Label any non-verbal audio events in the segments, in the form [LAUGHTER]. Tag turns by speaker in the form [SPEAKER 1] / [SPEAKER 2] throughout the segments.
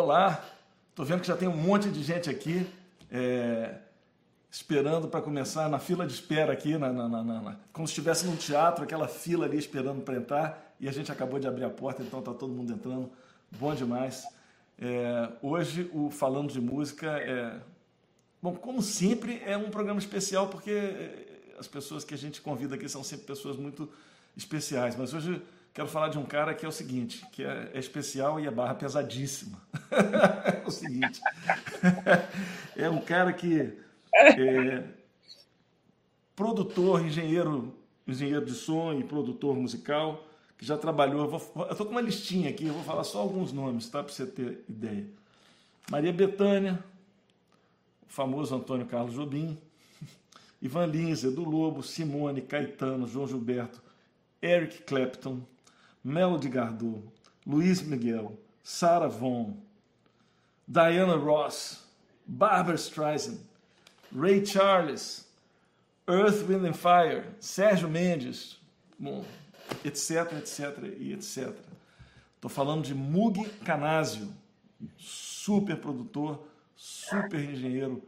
[SPEAKER 1] Olá, estou vendo que já tem um monte de gente aqui é, esperando para começar, na fila de espera aqui, na, na, na, como se estivesse num teatro, aquela fila ali esperando para entrar, e a gente acabou de abrir a porta, então está todo mundo entrando, bom demais. É, hoje o Falando de Música é, bom, como sempre, é um programa especial porque é, as pessoas que a gente convida aqui são sempre pessoas muito especiais, mas hoje quero falar de um cara que é o seguinte, que é, é especial e a barra pesadíssima. é [LAUGHS] o seguinte, [LAUGHS] é um cara que é produtor, engenheiro, engenheiro de som e produtor musical, que já trabalhou. Eu estou com uma listinha aqui, eu vou falar só alguns nomes, tá? Para você ter ideia. Maria Betânia, o famoso Antônio Carlos Jobim, [LAUGHS] Ivan Lins, Edu Lobo, Simone, Caetano, João Gilberto, Eric Clapton, Melody Gardot, Luiz Miguel, Sarah Vaughan, Diana Ross, Barbara Streisand, Ray Charles, Earth, Wind and Fire, Sérgio Mendes, bom, etc, etc e etc. Estou falando de Mug Canásio, super produtor, super engenheiro,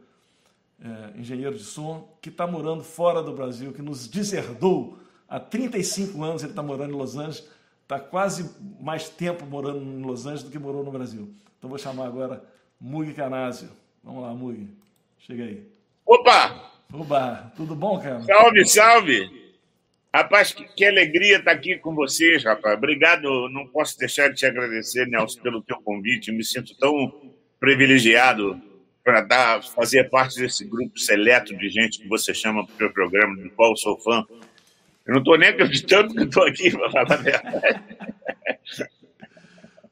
[SPEAKER 1] é, engenheiro de som, que está morando fora do Brasil, que nos deserdou há 35 anos, ele está morando em Los Angeles, está quase mais tempo morando em Los Angeles do que morou no Brasil. Então vou chamar agora Mug Canásio. Vamos lá, Mug. Chega aí.
[SPEAKER 2] Opa!
[SPEAKER 1] Opa, tudo bom, cara?
[SPEAKER 2] Salve, salve! Rapaz, que, que alegria estar aqui com vocês, rapaz. Obrigado, não posso deixar de te agradecer, Nelson, pelo teu convite. Me sinto tão privilegiado para dar, fazer parte desse grupo seleto de gente que você chama para o teu programa, do qual eu sou fã. Eu não estou nem acreditando que estou aqui, para falar a verdade. [LAUGHS]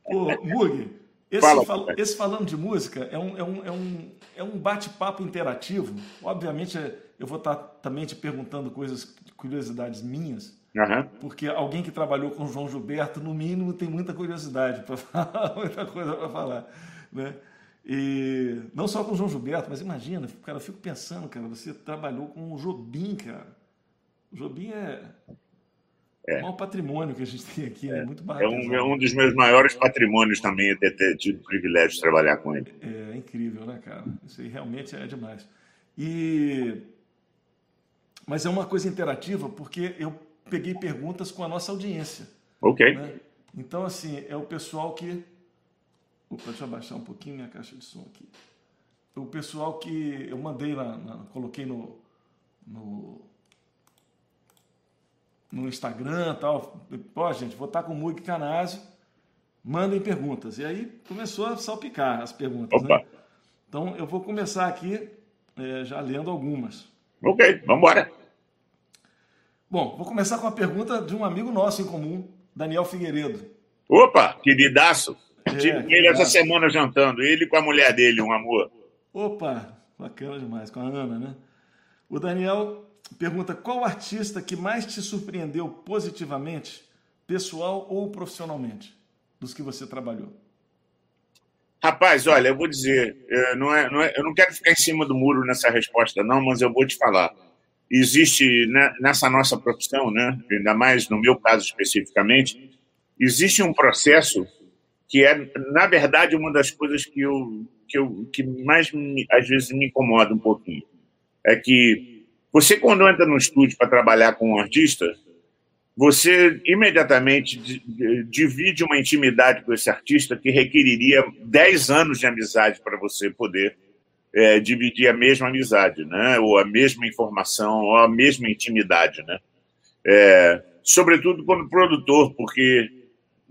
[SPEAKER 1] Ô, Mug, esse, Fala, fal esse, falando de música é um, é um, é um, é um bate-papo interativo. Obviamente, eu vou estar tá também te perguntando coisas, curiosidades minhas, uhum. porque alguém que trabalhou com o João Gilberto, no mínimo, tem muita curiosidade para [LAUGHS] falar, muita coisa para falar. Né? E não só com o João Gilberto, mas imagina, cara, eu fico pensando, cara, você trabalhou com o Jobim, cara. O Jobim é, é. o maior patrimônio que a gente tem aqui, é, muito barato.
[SPEAKER 2] É um, é um dos meus maiores patrimônios também, ter, ter tido o privilégio de trabalhar com ele.
[SPEAKER 1] É, é incrível, né, cara? Isso aí realmente é demais. E... Mas é uma coisa interativa, porque eu peguei perguntas com a nossa audiência.
[SPEAKER 2] Ok.
[SPEAKER 1] Né? Então, assim, é o pessoal que. Opa, deixa eu abaixar um pouquinho minha caixa de som aqui. O pessoal que eu mandei lá, na, coloquei no, no, no Instagram tal. Pô, gente, vou estar com o Mug Canásio, mandem perguntas. E aí começou a salpicar as perguntas. Né? Então eu vou começar aqui é, já lendo algumas.
[SPEAKER 2] Ok, vamos embora.
[SPEAKER 1] Bom, vou começar com a pergunta de um amigo nosso em comum, Daniel Figueiredo.
[SPEAKER 2] Opa, queridaço. É, Tive com ele essa semana jantando, ele com a mulher dele, um amor.
[SPEAKER 1] Opa, bacana demais, com a Ana, né? O Daniel pergunta qual artista que mais te surpreendeu positivamente, pessoal ou profissionalmente, dos que você trabalhou?
[SPEAKER 2] Rapaz, olha, eu vou dizer, é, não é, não é, eu não quero ficar em cima do muro nessa resposta, não, mas eu vou te falar. Existe né, nessa nossa profissão, né, ainda mais no meu caso especificamente, existe um processo que é, na verdade, uma das coisas que eu que, eu, que mais me, às vezes me incomoda um pouquinho. É que você, quando entra no estúdio para trabalhar com um artista, você imediatamente divide uma intimidade com esse artista que requeriria 10 anos de amizade para você poder é, dividir a mesma amizade, né? ou a mesma informação, ou a mesma intimidade. Né? É, sobretudo quando produtor, porque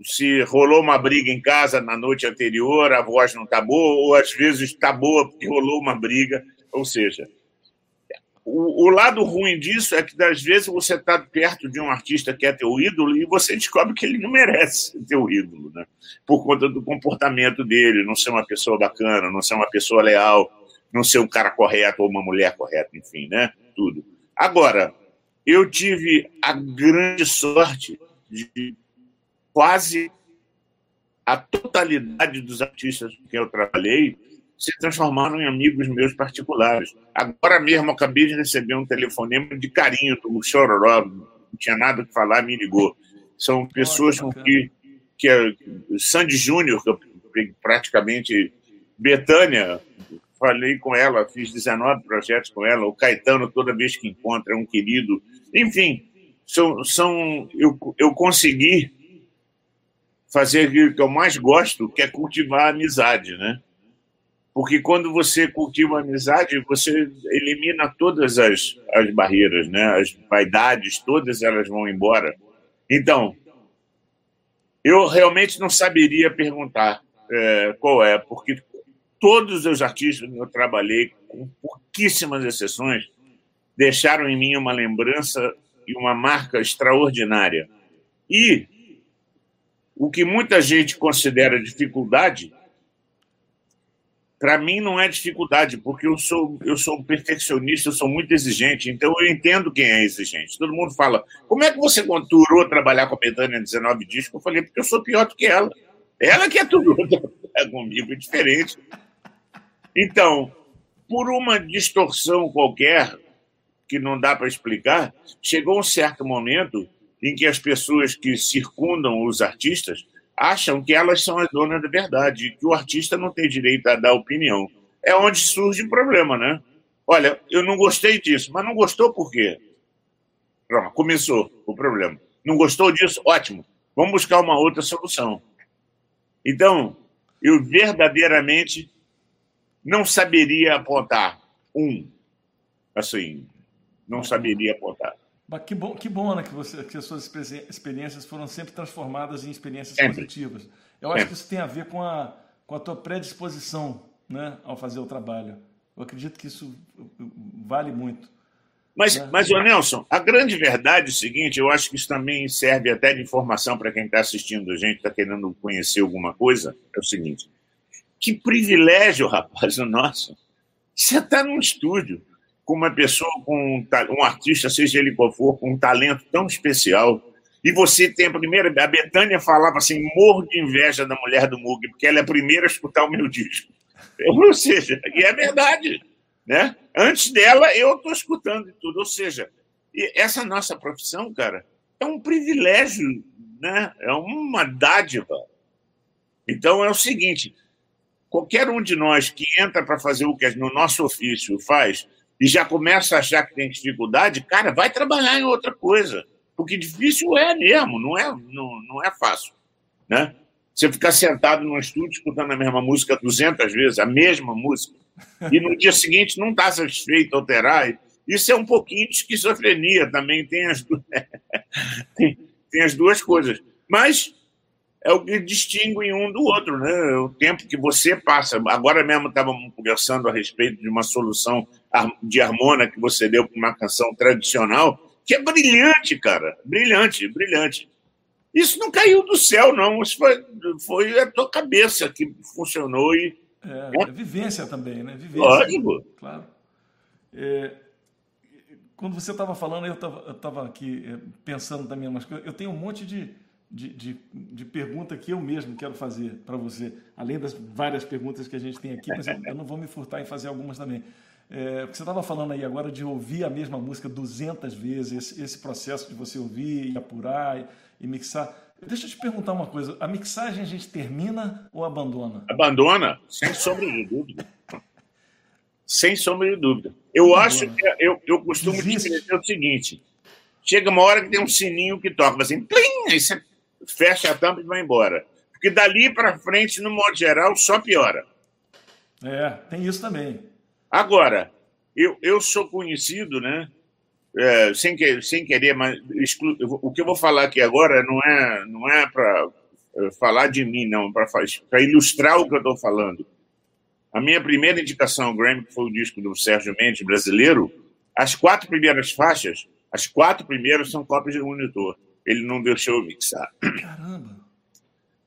[SPEAKER 2] se rolou uma briga em casa na noite anterior, a voz não está boa, ou às vezes está boa porque rolou uma briga. Ou seja, o, o, lado ruim disso é que, às vezes, você está perto de um artista que é teu ídolo e você descobre que ele não merece ser teu ídolo, né? Por conta do comportamento dele, não ser uma pessoa bacana, não ser uma pessoa leal, não ser um cara correto ou uma mulher correta, enfim, né? Tudo. Agora, eu tive a grande sorte de quase a totalidade dos artistas com quem eu trabalhei se transformaram em amigos meus particulares. Agora mesmo acabei de receber um telefonema de carinho do Chororó, não tinha nada que falar, me ligou. São pessoas com que, que é, Sandy Júnior, que eu praticamente Betânia, falei com ela, fiz 19 projetos com ela, o Caetano, toda vez que encontra, é um querido. Enfim, são, são eu, eu consegui fazer aquilo que eu mais gosto, que é cultivar a amizade, né? Porque quando você cultiva amizade, você elimina todas as, as barreiras, né? As vaidades, todas elas vão embora. Então, eu realmente não saberia perguntar é, qual é, porque todos os artistas que eu trabalhei, com pouquíssimas exceções, deixaram em mim uma lembrança e uma marca extraordinária. E o que muita gente considera dificuldade, para mim não é dificuldade, porque eu sou eu sou um perfeccionista, eu sou muito exigente, então eu entendo quem é exigente. Todo mundo fala, como é que você conturou trabalhar com a Betânia 19 discos? Eu falei, porque eu sou pior do que ela. Ela que é tudo [LAUGHS] comigo, é diferente. Então, por uma distorção qualquer, que não dá para explicar, chegou um certo momento em que as pessoas que circundam os artistas acham que elas são as donas da verdade, que o artista não tem direito a dar opinião. É onde surge o problema, né? Olha, eu não gostei disso, mas não gostou por quê? Pronto, começou o problema. Não gostou disso? Ótimo. Vamos buscar uma outra solução. Então, eu verdadeiramente não saberia apontar um, assim, não saberia apontar.
[SPEAKER 1] Que bom, que bom né, que, você, que as suas experiências foram sempre transformadas em experiências sempre. positivas. Eu acho que isso tem a ver com a, com a tua predisposição né, ao fazer o trabalho. Eu acredito que isso vale muito.
[SPEAKER 2] Mas, né? mas o Nelson, a grande verdade é o seguinte: eu acho que isso também serve até de informação para quem está assistindo a gente, está querendo conhecer alguma coisa. É o seguinte: que privilégio, [LAUGHS] rapaz, o nosso. Você está num estúdio com uma pessoa, com um, artista, seja ele qual for, com um talento tão especial. E você tem a primeira. A Betânia falava assim: morro de inveja da mulher do Mug, porque ela é a primeira a escutar o meu disco. Ou seja, e é verdade. Né? Antes dela, eu estou escutando tudo. Ou seja, essa nossa profissão, cara, é um privilégio, né? é uma dádiva. Então é o seguinte: qualquer um de nós que entra para fazer o que no nosso ofício faz, e já começa a achar que tem dificuldade, cara, vai trabalhar em outra coisa. Porque difícil é mesmo, não é, não, não é fácil. Né? Você ficar sentado num estúdio escutando a mesma música 200 vezes, a mesma música, e no dia seguinte não está satisfeito, alterar. Isso é um pouquinho de esquizofrenia também, tem as, duas, [LAUGHS] tem, tem as duas coisas. Mas é o que distingue um do outro, né? O tempo que você passa. Agora mesmo estávamos conversando a respeito de uma solução de harmona que você deu para uma canção tradicional, que é brilhante, cara. Brilhante, brilhante. Isso não caiu do céu, não. Isso foi, foi a tua cabeça que funcionou e.
[SPEAKER 1] É, é vivência também, né? Vivência.
[SPEAKER 2] Lógico.
[SPEAKER 1] Claro. É, quando você estava falando, eu estava aqui é, pensando também umas coisas. Eu tenho um monte de de, de, de, pergunta que eu mesmo quero fazer para você, além das várias perguntas que a gente tem aqui, mas eu, eu não vou me furtar em fazer algumas também. É, você estava falando aí agora de ouvir a mesma música 200 vezes, esse, esse processo de você ouvir e apurar e, e, mixar. Deixa eu te perguntar uma coisa: a mixagem a gente termina ou abandona?
[SPEAKER 2] Abandona, sem sombra de dúvida. sem sombra de dúvida. Eu abandona. acho que eu, eu costumo dizer o seguinte: chega uma hora que tem um sininho que toca assim, plim, aí você fecha a tampa e vai embora. Porque dali para frente, no modo geral, só piora.
[SPEAKER 1] É, tem isso também.
[SPEAKER 2] Agora, eu, eu sou conhecido, né? É, sem, que, sem querer, mas exclu... o que eu vou falar aqui agora não é, não é para é, falar de mim, não, para ilustrar o que eu estou falando. A minha primeira indicação ao Grammy, que foi o disco do Sérgio Mendes, brasileiro, as quatro primeiras faixas, as quatro primeiras são cópias de monitor ele não deixou eu mixar.
[SPEAKER 1] Caramba!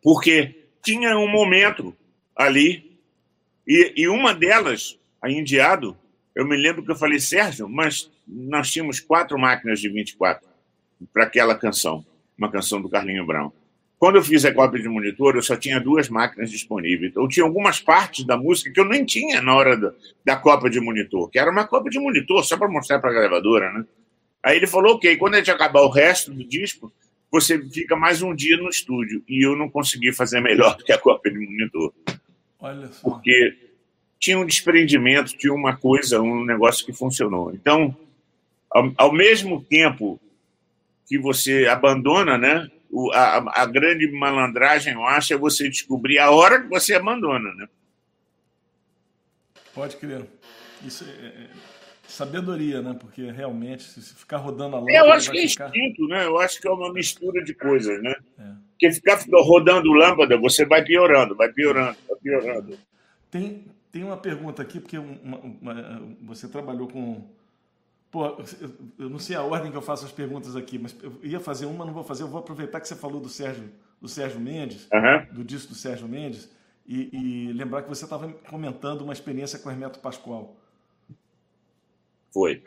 [SPEAKER 2] Porque tinha um momento ali, e, e uma delas, a Indiado, eu me lembro que eu falei, Sérgio, mas nós tínhamos quatro máquinas de 24 para aquela canção, uma canção do Carlinho Brown. Quando eu fiz a cópia de monitor, eu só tinha duas máquinas disponíveis. Então, tinha algumas partes da música que eu nem tinha na hora da, da cópia de monitor, que era uma cópia de monitor, só para mostrar para a gravadora, né? Aí ele falou, ok, quando a gente acabar o resto do disco, você fica mais um dia no estúdio. E eu não consegui fazer melhor [LAUGHS] do que a cópia de monitor.
[SPEAKER 1] Olha só.
[SPEAKER 2] Porque tinha um desprendimento, tinha uma coisa, um negócio que funcionou. Então, ao, ao mesmo tempo que você abandona, né? O, a, a, grande malandragem, eu acho, é você descobrir a hora que você abandona, né?
[SPEAKER 1] Pode crer. Isso é, é sabedoria, né? Porque realmente, se ficar rodando a lâmpada.
[SPEAKER 2] Eu acho que é
[SPEAKER 1] ficar...
[SPEAKER 2] instinto, né? Eu acho que é uma mistura de coisas, né? É. Porque ficar rodando lâmpada, você vai piorando, vai piorando, vai piorando.
[SPEAKER 1] Tem, tem uma pergunta aqui, porque uma, uma, você trabalhou com. Pô, eu não sei a ordem que eu faço as perguntas aqui, mas eu ia fazer uma, não vou fazer. Eu vou aproveitar que você falou do Sérgio, do Sérgio Mendes,
[SPEAKER 2] uhum.
[SPEAKER 1] do disco do Sérgio Mendes, e, e lembrar que você estava comentando uma experiência com o Hermeto Pascoal.
[SPEAKER 2] Foi.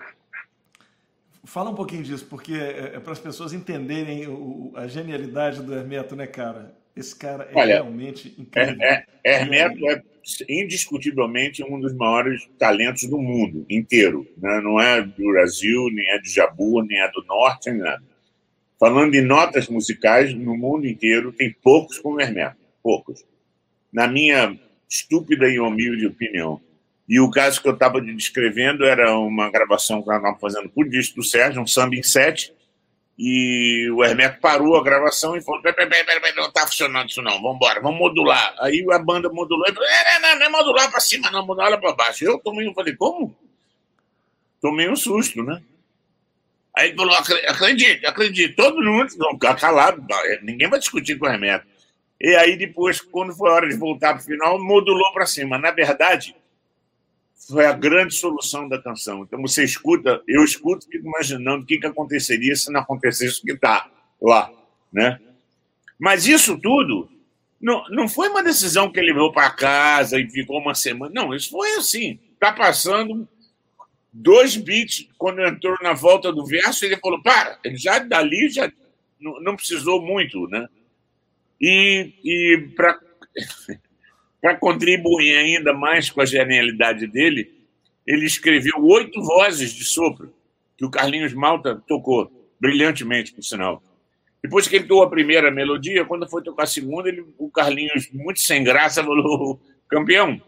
[SPEAKER 1] Fala um pouquinho disso, porque é, é para as pessoas entenderem o, a genialidade do Hermeto, né, cara? Esse cara é Olha, realmente incrível.
[SPEAKER 2] É, é, Hermeto é indiscutivelmente um dos maiores talentos do mundo inteiro. Né? Não é do Brasil, nem é de Jabu, nem é do Norte, nem nada. Falando em notas musicais, no mundo inteiro tem poucos como Hermeto. Poucos. Na minha estúpida e humilde opinião. E o caso que eu estava descrevendo era uma gravação que nós estávamos fazendo por disco do Sérgio, um samba em sete, e o Hermeto parou a gravação e falou: peraí, peraí, peraí, não está funcionando isso não, vamos embora, vamos modular. Aí a banda modulou e falou: é, não, não é modular para cima, não, modular para baixo. Eu tomei, eu falei: como? Tomei um susto, né? Aí ele falou: acredite, acredite, todo mundo, não, calado, ninguém vai discutir com o Hermeto. E aí depois, quando foi a hora de voltar para o final, modulou para cima. Na verdade, foi a grande solução da canção. Então você escuta, eu escuto, fico imaginando o que, que aconteceria se não acontecesse o que está lá, né? Mas isso tudo não, não foi uma decisão que ele veio para casa e ficou uma semana. Não, isso foi assim. Tá passando dois beats quando entrou na volta do verso, ele falou: para, ele já dali já não, não precisou muito, né? E, e para para contribuir ainda mais com a genialidade dele, ele escreveu oito vozes de sopro, que o Carlinhos Malta tocou, brilhantemente, por sinal. Depois que ele tocou a primeira melodia, quando foi tocar a segunda, ele, o Carlinhos, muito sem graça, falou: [LAUGHS] campeão,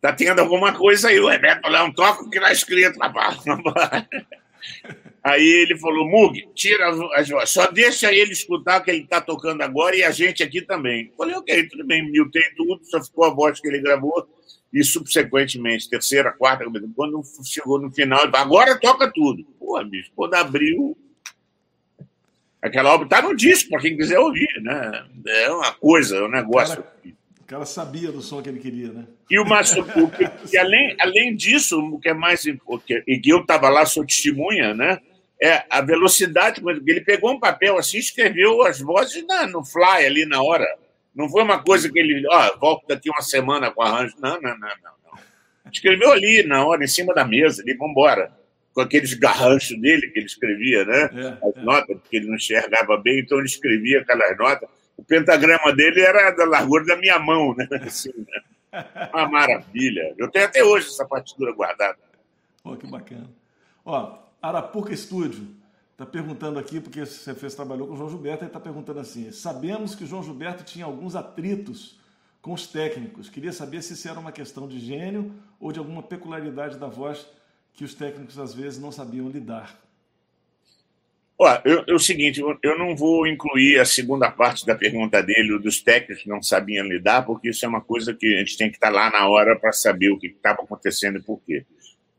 [SPEAKER 2] tá tendo alguma coisa aí, o Rebeto lá, um toque que está escrito, rapaz. [LAUGHS] Aí ele falou: Mug, tira as vozes, só deixa ele escutar o que ele está tocando agora e a gente aqui também. Eu falei: ok, tudo bem, mutei tudo, só ficou a voz que ele gravou e subsequentemente, terceira, quarta, quando chegou no final, ele falou: agora toca tudo. Pô, bicho, quando abriu. Aquela obra está no disco, para quem quiser ouvir, né? É uma coisa, é um negócio.
[SPEAKER 1] Cara, o cara sabia do som que ele queria, né?
[SPEAKER 2] E o Massupu, que, além, além disso, o que é mais. E que eu estava lá, sou testemunha, né? É a velocidade, ele pegou um papel assim, escreveu as vozes na, no fly ali na hora. Não foi uma coisa que ele, ó, oh, volto daqui uma semana com arranjo. Não, não, não, não, não. Escreveu ali na hora, em cima da mesa, ali, vamos embora. Com aqueles garranchos dele que ele escrevia, né? É, as é. notas, porque ele não enxergava bem, então ele escrevia aquelas notas. O pentagrama dele era da largura da minha mão, né? [LAUGHS] Assim, né? Uma maravilha. Eu tenho até hoje essa partitura guardada.
[SPEAKER 1] Pô, que bacana. Ó, Arapuca Estúdio está perguntando aqui, porque você fez, trabalhou com o João Gilberto, ele está perguntando assim: sabemos que o João Gilberto tinha alguns atritos com os técnicos. Queria saber se isso era uma questão de gênio ou de alguma peculiaridade da voz que os técnicos às vezes não sabiam lidar.
[SPEAKER 2] Olha, eu, é o seguinte, eu não vou incluir a segunda parte da pergunta dele, dos técnicos que não sabiam lidar, porque isso é uma coisa que a gente tem que estar lá na hora para saber o que estava acontecendo e por quê.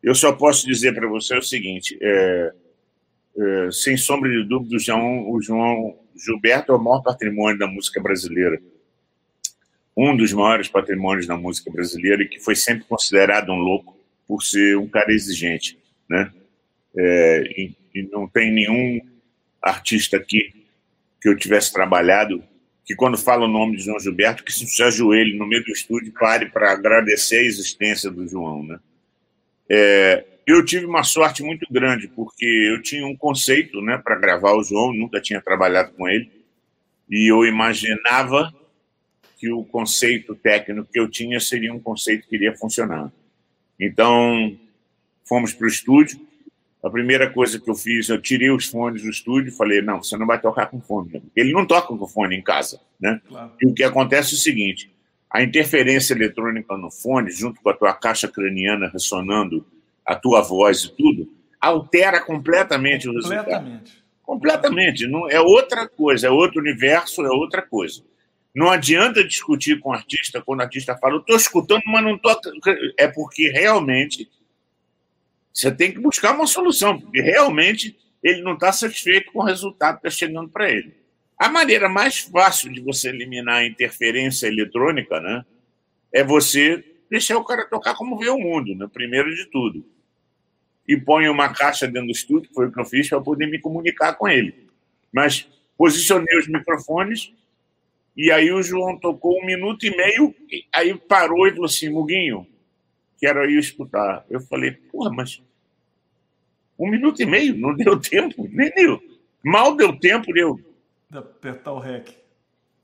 [SPEAKER 2] Eu só posso dizer para você o seguinte: é, é, sem sombra de dúvida, o João, o João Gilberto é o maior patrimônio da música brasileira. Um dos maiores patrimônios da música brasileira e que foi sempre considerado um louco por ser um cara exigente. Né? É, e, e não tem nenhum artista aqui que eu tivesse trabalhado que quando fala o nome de João Gilberto, que se ajoelhe no meio do estúdio pare para agradecer a existência do João, né? É, eu tive uma sorte muito grande, porque eu tinha um conceito né, para gravar o João, nunca tinha trabalhado com ele, e eu imaginava que o conceito técnico que eu tinha seria um conceito que iria funcionar. Então, fomos para o estúdio, a primeira coisa que eu fiz, eu tirei os fones do estúdio e falei, não, você não vai tocar com fone. Ele não toca com fone em casa, né? Claro. E o que acontece é o seguinte, a interferência eletrônica no fone, junto com a tua caixa craniana ressonando a tua voz e tudo, altera completamente, completamente. o resultado. Completamente. Completamente. Não, é outra coisa, é outro universo, é outra coisa. Não adianta discutir com o artista quando o artista fala, eu estou escutando, mas não estou. É porque realmente você tem que buscar uma solução, porque realmente ele não está satisfeito com o resultado que está chegando para ele. A maneira mais fácil de você eliminar a interferência eletrônica né, é você deixar o cara tocar como vê o mundo, né, primeiro de tudo. E põe uma caixa dentro do estúdio, que foi o que eu fiz, para poder me comunicar com ele. Mas posicionei os microfones, e aí o João tocou um minuto e meio, aí parou e falou assim, Muguinho, quero ir escutar. Eu falei, porra, mas um minuto e meio, não deu tempo, nem deu. Mal deu tempo de eu.
[SPEAKER 1] De apertar o rec.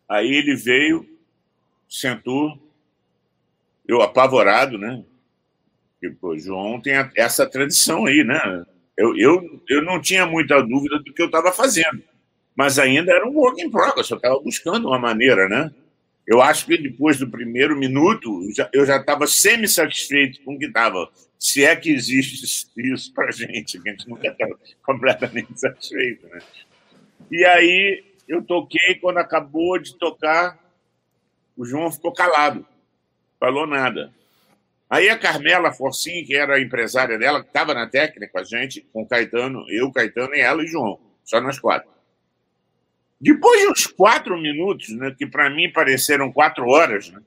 [SPEAKER 2] Aí ele veio, sentou, eu apavorado, né? Porque, João tem essa tradição aí, né? Eu, eu, eu não tinha muita dúvida do que eu estava fazendo, mas ainda era um work in progress, eu estava buscando uma maneira, né? Eu acho que depois do primeiro minuto eu já estava semi-satisfeito com o que estava. Se é que existe isso para a gente, que a gente nunca está [LAUGHS] completamente satisfeito. Né? E aí eu toquei, quando acabou de tocar, o João ficou calado, falou nada. Aí a Carmela Forcin, que era a empresária dela, que estava na técnica com a gente, com o Caetano, eu, Caetano e ela e João, só nós quatro. Depois de uns quatro minutos, né, que para mim pareceram quatro horas, né,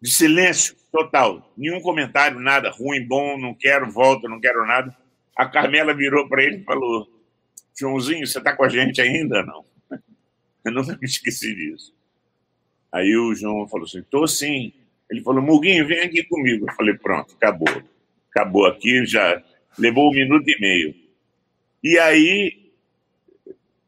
[SPEAKER 2] de silêncio total, nenhum comentário, nada, ruim, bom, não quero, volta, não quero nada. A Carmela virou para ele e falou: Joãozinho, você está com a gente ainda? Não. Eu nunca me esqueci disso. Aí o João falou assim: estou sim. Ele falou: Muguinho, vem aqui comigo. Eu falei: pronto, acabou. Acabou aqui, já levou um minuto e meio. E aí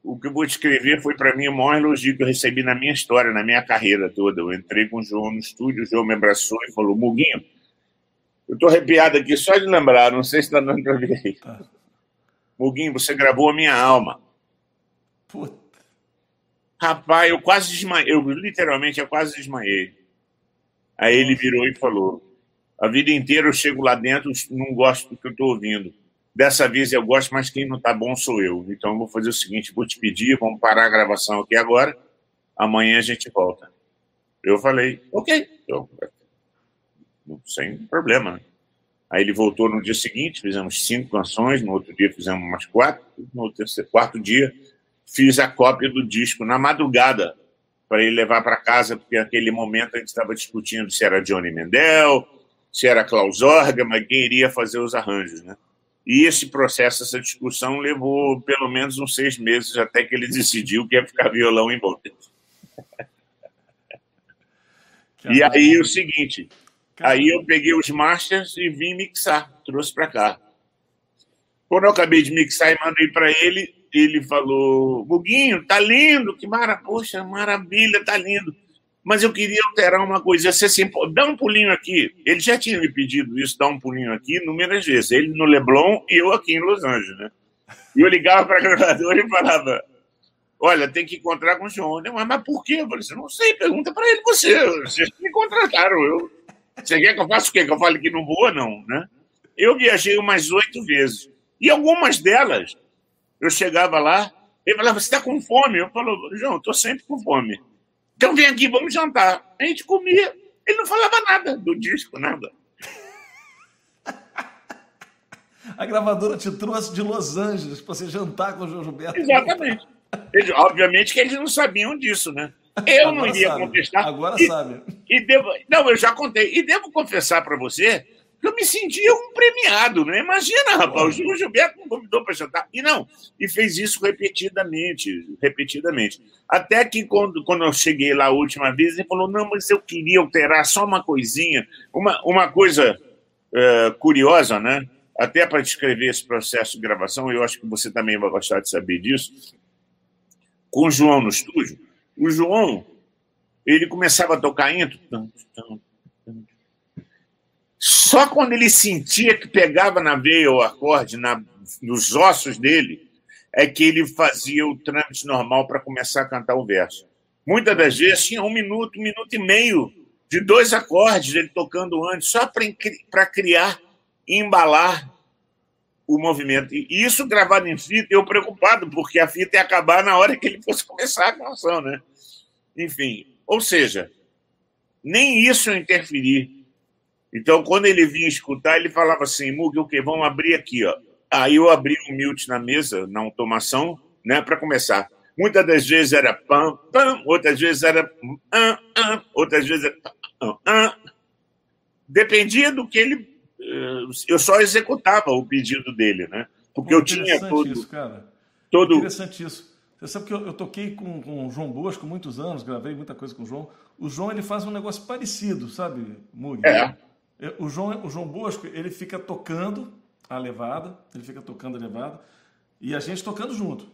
[SPEAKER 2] o que eu vou descrever foi para mim o maior elogio que eu recebi na minha história, na minha carreira toda. Eu entrei com o João no estúdio, o João me abraçou e falou: Muguinho, eu estou arrepiado aqui só de lembrar, não sei se está dando para ver aí. Tá. Muguinho, você gravou a minha alma. Puta. Rapaz, eu quase desmaiei, eu literalmente eu quase desmaiei. Aí ele virou e falou: A vida inteira eu chego lá dentro, não gosto do que eu estou ouvindo. Dessa vez eu gosto, mas quem não está bom sou eu. Então eu vou fazer o seguinte: vou te pedir, vamos parar a gravação aqui agora. Amanhã a gente volta. Eu falei, ok, eu, sem problema. Aí ele voltou no dia seguinte, fizemos cinco canções, no outro dia fizemos umas quatro, no terceiro, quarto dia fiz a cópia do disco na madrugada para ele levar para casa, porque naquele momento a gente estava discutindo se era Johnny Mendel, se era Klaus Orga, quem iria fazer os arranjos, né? E esse processo, essa discussão, levou pelo menos uns seis meses até que ele [LAUGHS] decidiu que ia ficar violão em volta. [LAUGHS] e aí o seguinte, aí eu peguei os masters e vim mixar, trouxe para cá. Quando eu acabei de mixar e mandei para ele, ele falou: Buguinho, tá lindo, que maravilha, poxa, maravilha, tá lindo mas eu queria alterar uma coisa. Você dá um pulinho aqui. Ele já tinha me pedido isso, dá um pulinho aqui, inúmeras vezes. Ele no Leblon e eu aqui em Los Angeles, né? E eu ligava para a [LAUGHS] gravadora e falava: Olha, tem que encontrar com o João. Mas, mas por quê? Eu falei assim: Não sei, pergunta para ele você. Vocês me contrataram. Eu... Você quer que eu faça o quê? Que eu fale que não voa? Não, né? Eu viajei umas oito vezes. E algumas delas, eu chegava lá, ele falava: Você está com fome? Eu falo: João, estou sempre com fome. Então vem aqui, vamos jantar. A gente comia. Ele não falava nada do disco, nada.
[SPEAKER 1] A gravadora te trouxe de Los Angeles para você jantar com o João Gilberto.
[SPEAKER 2] Exatamente. Eles, obviamente que eles não sabiam disso, né? Eu Agora não iria
[SPEAKER 1] sabe.
[SPEAKER 2] contestar.
[SPEAKER 1] Agora
[SPEAKER 2] e,
[SPEAKER 1] sabe.
[SPEAKER 2] E devo, não, eu já contei. E devo confessar para você eu me sentia um premiado, né? Imagina, rapaz, o Gilberto me convidou para jantar. E não, e fez isso repetidamente, repetidamente. Até que quando, quando eu cheguei lá a última vez, ele falou: não, mas eu queria alterar só uma coisinha, uma, uma coisa uh, curiosa, né? Até para descrever esse processo de gravação, eu acho que você também vai gostar de saber disso. Com o João no estúdio, o João, ele começava a tocar intro, só quando ele sentia que pegava na veia o acorde, na nos ossos dele, é que ele fazia o trâmite normal para começar a cantar o verso. Muitas das vezes tinha um minuto, um minuto e meio de dois acordes ele tocando antes, só para criar e embalar o movimento. E isso gravado em fita, eu preocupado, porque a fita ia acabar na hora que ele fosse começar a canção, né? Enfim, ou seja, nem isso eu interferi. Então, quando ele vinha escutar, ele falava assim, Mug, o que? Vamos abrir aqui, ó. Aí eu abri o um mute na mesa, na automação, né, para começar. Muitas das vezes era pam, pam, outras vezes era ah, ah, outras vezes era ah, ah. Dependia do que ele. Eh, eu só executava o pedido dele, né? Porque Pô, eu tinha todo.
[SPEAKER 1] Isso, cara. Todo... Interessante isso. Você sabe que eu, eu toquei com, com o João Bosco muitos anos, gravei muita coisa com o João. O João ele faz um negócio parecido, sabe, Mug?
[SPEAKER 2] É.
[SPEAKER 1] é. O João, o João Bosco ele fica tocando a levada, ele fica tocando a levada e a gente tocando junto.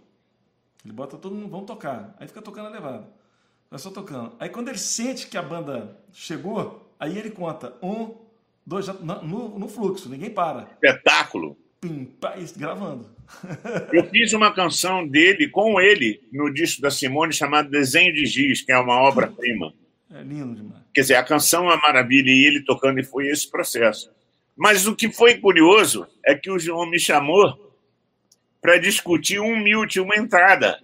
[SPEAKER 1] Ele bota todo mundo, vamos tocar. Aí fica tocando a levada. Vai só tocando. Aí quando ele sente que a banda chegou, aí ele conta um, dois, no, no fluxo, ninguém para.
[SPEAKER 2] Espetáculo.
[SPEAKER 1] Pim, pá, gravando. [LAUGHS]
[SPEAKER 2] Eu fiz uma canção dele com ele no disco da Simone chamado Desenho de Giz, que é uma obra-prima.
[SPEAKER 1] É lindo demais.
[SPEAKER 2] Quer dizer, a canção é uma maravilha e ele tocando, e foi esse processo. Mas o que foi curioso é que o João me chamou para discutir um mute, uma entrada.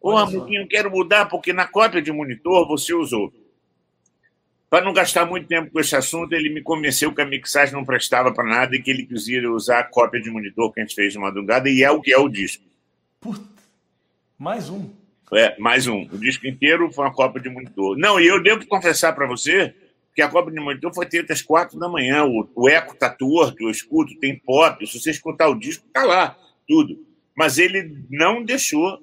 [SPEAKER 2] Ô, Amiguinho, quero mudar porque na cópia de monitor você usou. Para não gastar muito tempo com esse assunto, ele me convenceu que a mixagem não prestava para nada e que ele quisia usar a cópia de monitor que a gente fez de madrugada, e é o que é o disco.
[SPEAKER 1] Puta, mais um.
[SPEAKER 2] É, mais um. O disco inteiro foi uma cópia de monitor. Não, e eu devo confessar para você que a Copa de Monitor foi feita às quatro da manhã. O, o eco tá torto, eu escuto, tem pop. Se você escutar o disco, tá lá, tudo. Mas ele não deixou.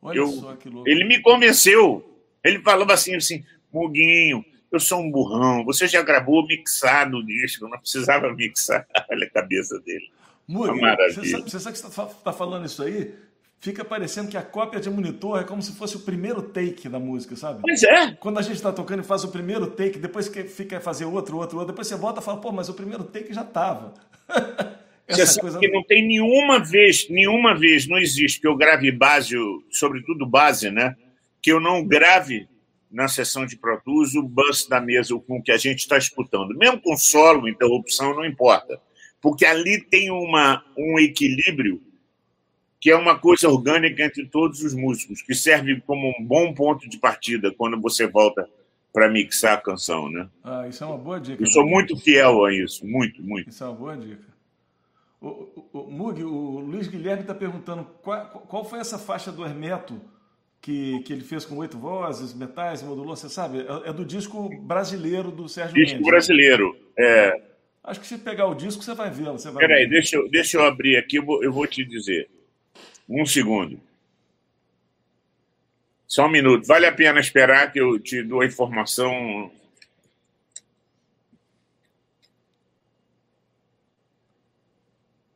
[SPEAKER 1] Olha eu, só que louco.
[SPEAKER 2] Ele me convenceu. Ele falava assim, assim, Muguinho, eu sou um burrão. Você já gravou mixado o disco, não precisava mixar. [LAUGHS] Olha a cabeça dele.
[SPEAKER 1] Muguinho, você sabe, você sabe que você está tá falando isso aí? Fica parecendo que a cópia de monitor é como se fosse o primeiro take da música, sabe?
[SPEAKER 2] Pois é.
[SPEAKER 1] Quando a gente está tocando e faz o primeiro take, depois que fica fazer outro, outro, outro, depois você volta e fala, pô, mas o primeiro take já estava. [LAUGHS]
[SPEAKER 2] Você sabe coisa... que não tem nenhuma vez, nenhuma vez, não existe que eu grave base, sobretudo base, né? Que eu não grave na sessão de Pro Tools o bus da mesa com o que a gente está escutando. Mesmo com solo, interrupção, não importa. Porque ali tem uma, um equilíbrio que é uma coisa orgânica entre todos os músicos, que serve como um bom ponto de partida quando você volta para mixar a canção, né?
[SPEAKER 1] Ah, isso é uma boa dica.
[SPEAKER 2] Eu sou muito fiel a isso, muito, muito.
[SPEAKER 1] Isso é uma boa dica. O, o, o Mug, o Luiz Guilherme está perguntando qual, qual, foi essa faixa do Hermeto que, que ele fez com oito vozes, metais, modulou, você sabe? É, é do disco brasileiro do Sérgio
[SPEAKER 2] disco Mendes. Disco brasileiro, é.
[SPEAKER 1] Acho que se pegar o disco você vai vê-lo.
[SPEAKER 2] Peraí, deixa eu, deixa eu abrir aqui, eu vou, eu vou te dizer. Um segundo. Só um minuto. Vale a pena esperar que eu te dou a informação.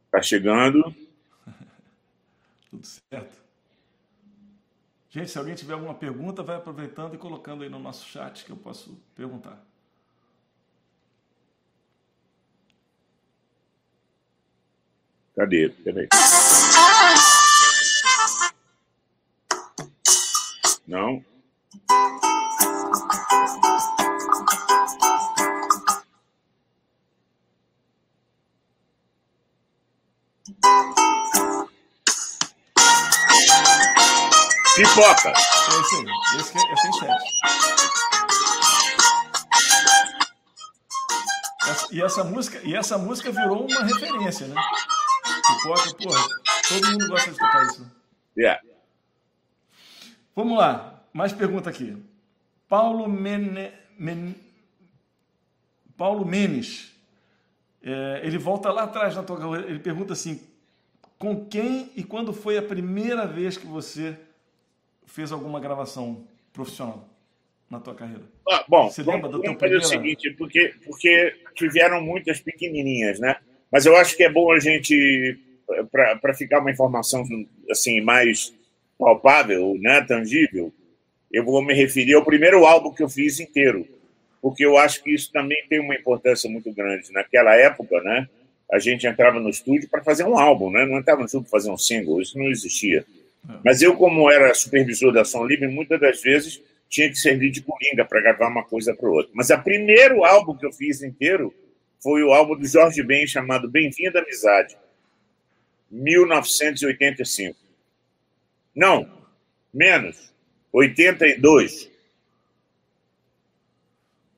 [SPEAKER 2] Está chegando. [LAUGHS]
[SPEAKER 1] Tudo certo. Gente, se alguém tiver alguma pergunta, vai aproveitando e colocando aí no nosso chat que eu posso perguntar.
[SPEAKER 2] Cadê? Peraí. [LAUGHS] Não. Pipoca.
[SPEAKER 1] É isso aí. Esse é, esse é sete. e essa música, e essa música virou uma referência, né? Pipoca, porra, todo mundo gosta de tocar isso.
[SPEAKER 2] Yeah.
[SPEAKER 1] Vamos lá, mais pergunta aqui. Paulo, Mene, Men, Paulo Menes, é, ele volta lá atrás na tua ele pergunta assim, com quem e quando foi a primeira vez que você fez alguma gravação profissional na tua carreira?
[SPEAKER 2] Ah, bom, você vamos, lembra vamos fazer o seguinte, porque, porque tiveram muitas pequenininhas, né? Mas eu acho que é bom a gente, para ficar uma informação assim mais palpável, né, tangível, eu vou me referir ao primeiro álbum que eu fiz inteiro, porque eu acho que isso também tem uma importância muito grande. Naquela época, né, a gente entrava no estúdio para fazer um álbum, né? não entrava no estúdio para fazer um single, isso não existia. Mas eu, como era supervisor da Som Livre, muitas das vezes tinha que servir de coringa para gravar uma coisa para outra. Mas o primeiro álbum que eu fiz inteiro foi o álbum do Jorge Ben chamado Bem-vindo à Amizade, 1985. Não, menos, 82.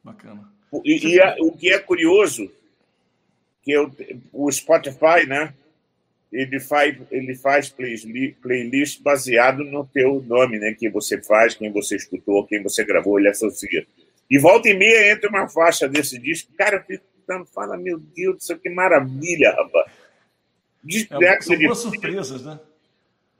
[SPEAKER 1] Bacana.
[SPEAKER 2] E, e a, o que é curioso, que eu, o Spotify, né? Ele faz, ele faz playlist baseado no teu nome, né? Que você faz, quem você escutou, quem você gravou, ele associa. E volta e meia entra uma faixa desse disco, cara, eu fico fala, meu Deus do céu, que maravilha, rapaz.
[SPEAKER 1] É, são boas surpresas, né?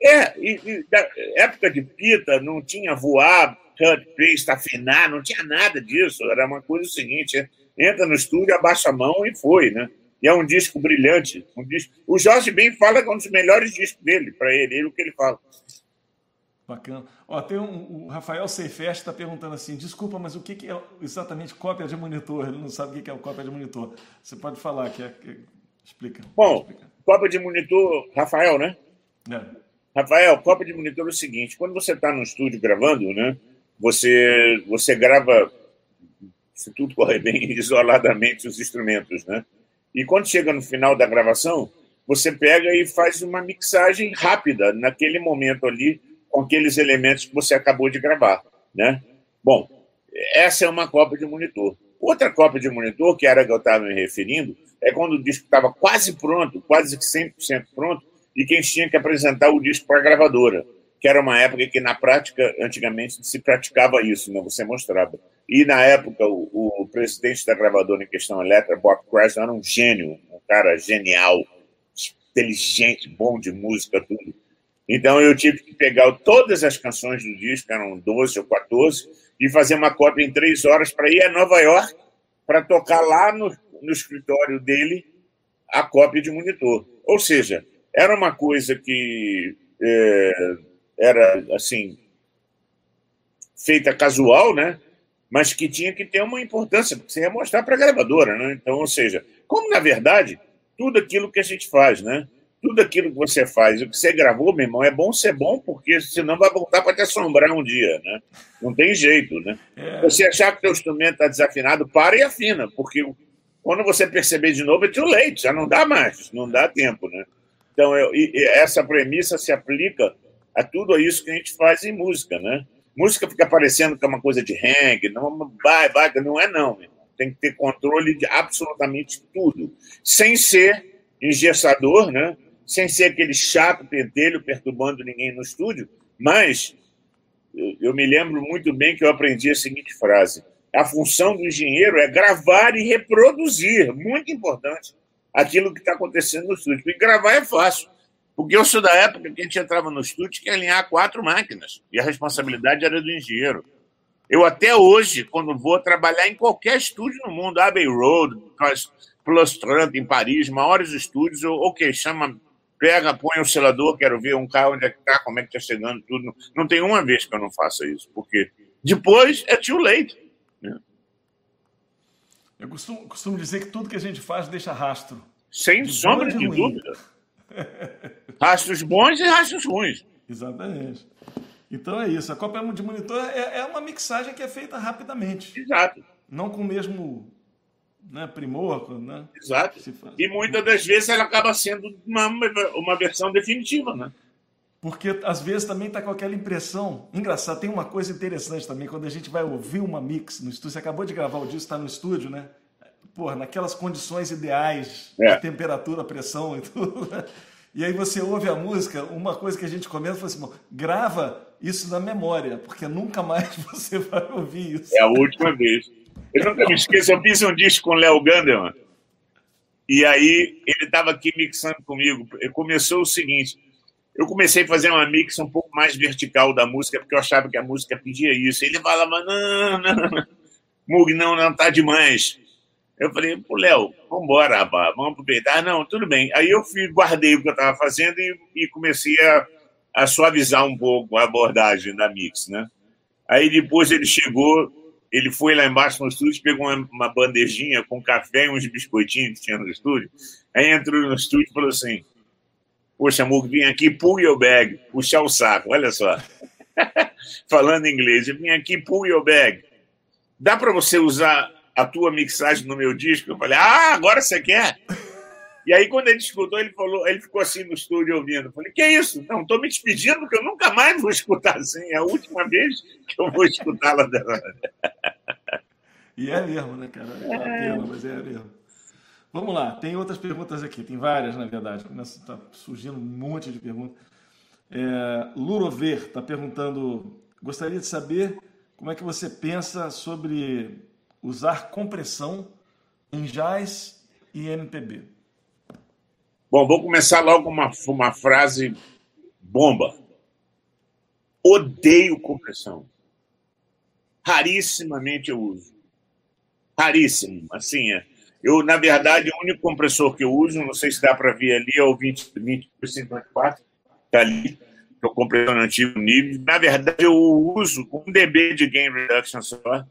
[SPEAKER 2] É, e, e, da época de Pita não tinha voar, cut, paste, afinar, não tinha nada disso. Era uma coisa seguinte: é, entra no estúdio, abaixa a mão e foi, né? E é um disco brilhante. Um disco... O Jorge Ben fala que é um dos melhores discos dele, para ele, ele o que ele fala.
[SPEAKER 1] Bacana. Ó, tem um, o Rafael Seifest está perguntando assim: desculpa, mas o que, que, é exatamente cópia de monitor? Ele não sabe o que é o cópia de monitor. Você pode falar, que é. Que... Explica.
[SPEAKER 2] Bom, explica. cópia de monitor, Rafael, né? É. Rafael, cópia de monitor é o seguinte: quando você está no estúdio gravando, né? Você, você grava, se tudo correr bem, [LAUGHS] isoladamente os instrumentos, né? E quando chega no final da gravação, você pega e faz uma mixagem rápida naquele momento ali com aqueles elementos que você acabou de gravar, né? Bom, essa é uma cópia de monitor. Outra cópia de monitor, que era que eu estava me referindo, é quando o disco estava quase pronto, quase que 100% pronto, e quem tinha que apresentar o disco para a gravadora que era uma época que, na prática, antigamente se praticava isso, né? você mostrava. E, na época, o, o presidente da gravadora em questão, Electra, Bob Krasner, era um gênio, um cara genial, inteligente, bom de música, tudo. Então, eu tive que pegar todas as canções do disco, eram 12 ou 14, e fazer uma cópia em três horas para ir a Nova York para tocar lá no, no escritório dele a cópia de monitor. Ou seja, era uma coisa que é, era assim feita casual, né? Mas que tinha que ter uma importância, porque você ia mostrar para a gravadora, né? Então, ou seja, como na verdade tudo aquilo que a gente faz, né? Tudo aquilo que você faz, o que você gravou, meu irmão, é bom ser bom, porque senão vai voltar para te assombrar um dia, né? Não tem jeito, né? É. Você achar que o teu instrumento está desafinado, para e afina, porque quando você perceber de novo é too late, já não dá mais, não dá tempo, né? Então, eu, essa premissa se aplica a tudo isso que a gente faz em música, né? Música fica parecendo que é uma coisa de hang, não vai, vai, não é não. Tem que ter controle de absolutamente tudo, sem ser engessador, né? Sem ser aquele chato pentelho perturbando ninguém no estúdio, mas eu me lembro muito bem que eu aprendi a seguinte frase: a função do engenheiro é gravar e reproduzir, muito importante, aquilo que está acontecendo no estúdio. E gravar é fácil. Porque eu sou da época que a gente entrava no estúdio que alinhar quatro máquinas. E a responsabilidade era do engenheiro. Eu até hoje, quando vou trabalhar em qualquer estúdio no mundo, Abbey Road, Plus Trump em Paris, maiores estúdios, eu, ok, chama, pega, põe o selador, quero ver um carro onde é que está, como é que está chegando, tudo. Não tem uma vez que eu não faça isso, porque depois é too late. Né?
[SPEAKER 1] Eu costumo, costumo dizer que tudo que a gente faz deixa rastro.
[SPEAKER 2] Sem de sombra de, de dúvida. [LAUGHS] Rastros bons e rastros ruins.
[SPEAKER 1] Exatamente. Então é isso. A cópia de monitor é, é uma mixagem que é feita rapidamente.
[SPEAKER 2] Exato.
[SPEAKER 1] Não com o mesmo né, primor. Né?
[SPEAKER 2] Exato. E muitas das vezes ela acaba sendo uma, uma versão definitiva, né?
[SPEAKER 1] Porque às vezes também está com aquela impressão. Engraçado, tem uma coisa interessante também, quando a gente vai ouvir uma mix no estúdio. Você acabou de gravar o disco, está no estúdio, né? Porra, naquelas condições ideais é. de temperatura, pressão e tudo. Né? E aí você ouve a música, uma coisa que a gente comenta foi assim, grava isso na memória, porque nunca mais [LAUGHS] você vai ouvir isso.
[SPEAKER 2] É a última vez. Eu nunca me esqueço, eu fiz um disco com o Léo Ganderman, e aí ele estava aqui mixando comigo. Começou o seguinte, eu comecei a fazer uma mix um pouco mais vertical da música, porque eu achava que a música pedia isso. Ele falava, não, não, não. Mug, não, não, tá demais. Eu falei, pô, Léo, vamos embora, rapaz, vamos aproveitar. Não, tudo bem. Aí eu fui, guardei o que eu estava fazendo e, e comecei a, a, suavizar um pouco a abordagem da Mix, né? Aí depois ele chegou ele foi lá embaixo no estúdio, pegou uma, uma bandejinha com café e uns biscoitinhos que tinha no estúdio. Aí entrou no estúdio e falou assim: Poxa, amor, vim aqui, pull your bag, puxar o saco, olha só. [LAUGHS] Falando em inglês, vim aqui, pull your bag. Dá para você usar a tua mixagem no meu disco? Eu falei: Ah, agora você quer? E aí, quando ele escutou, ele falou, ele ficou assim no estúdio ouvindo. Eu falei, que é isso? Não, estou me despedindo, porque eu nunca mais vou escutar assim. É a última vez que eu vou escutá-la dela.
[SPEAKER 1] E é mesmo, né, cara? É uma pena, mas é mesmo. Vamos lá, tem outras perguntas aqui, tem várias, na verdade. Está surgindo um monte de perguntas. É, Lurover está perguntando: gostaria de saber como é que você pensa sobre usar compressão em jazz e MPB.
[SPEAKER 2] Bom, vou começar logo com uma, uma frase bomba. Odeio compressão. Rarissimamente eu uso. Raríssimo. Assim, é. eu, na verdade, o único compressor que eu uso, não sei se dá para ver ali, é o 20, 2054, está ali, que é o compressor antigo nível. Na verdade, eu uso um dB de gain reduction só,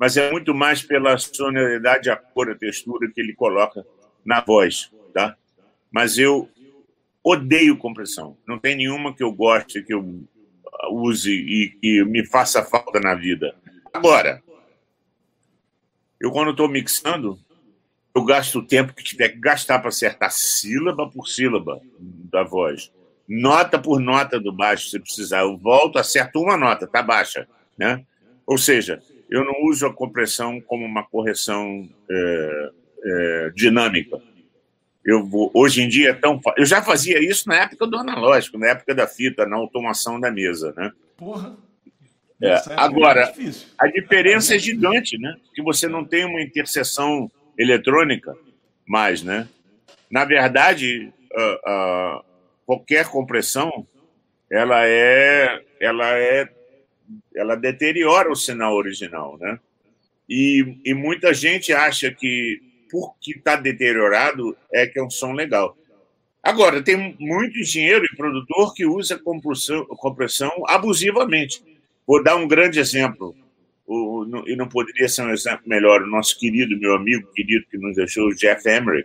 [SPEAKER 2] mas é muito mais pela sonoridade, a cor, a textura que ele coloca na voz, tá? mas eu odeio compressão. Não tem nenhuma que eu goste, que eu use e, e me faça falta na vida. Agora, eu quando estou mixando, eu gasto o tempo que tiver que gastar para acertar sílaba por sílaba da voz, nota por nota do baixo, se precisar. Eu volto, acerto uma nota, tá baixa, né? Ou seja, eu não uso a compressão como uma correção é, é, dinâmica. Eu vou, hoje em dia é tão. Eu já fazia isso na época do analógico, na época da fita, na automação da mesa, né?
[SPEAKER 1] Porra.
[SPEAKER 2] É, agora, a diferença é gigante, né? Que você não tem uma interseção eletrônica mais, né? Na verdade, qualquer compressão, ela é, ela é, ela deteriora o sinal original, né? E, e muita gente acha que porque está deteriorado, é que é um som legal. Agora, tem muito engenheiro e produtor que usa compressão, compressão abusivamente. Vou dar um grande exemplo, o, e não poderia ser um exemplo melhor, o nosso querido, meu amigo querido que nos deixou, o Jeff Emery,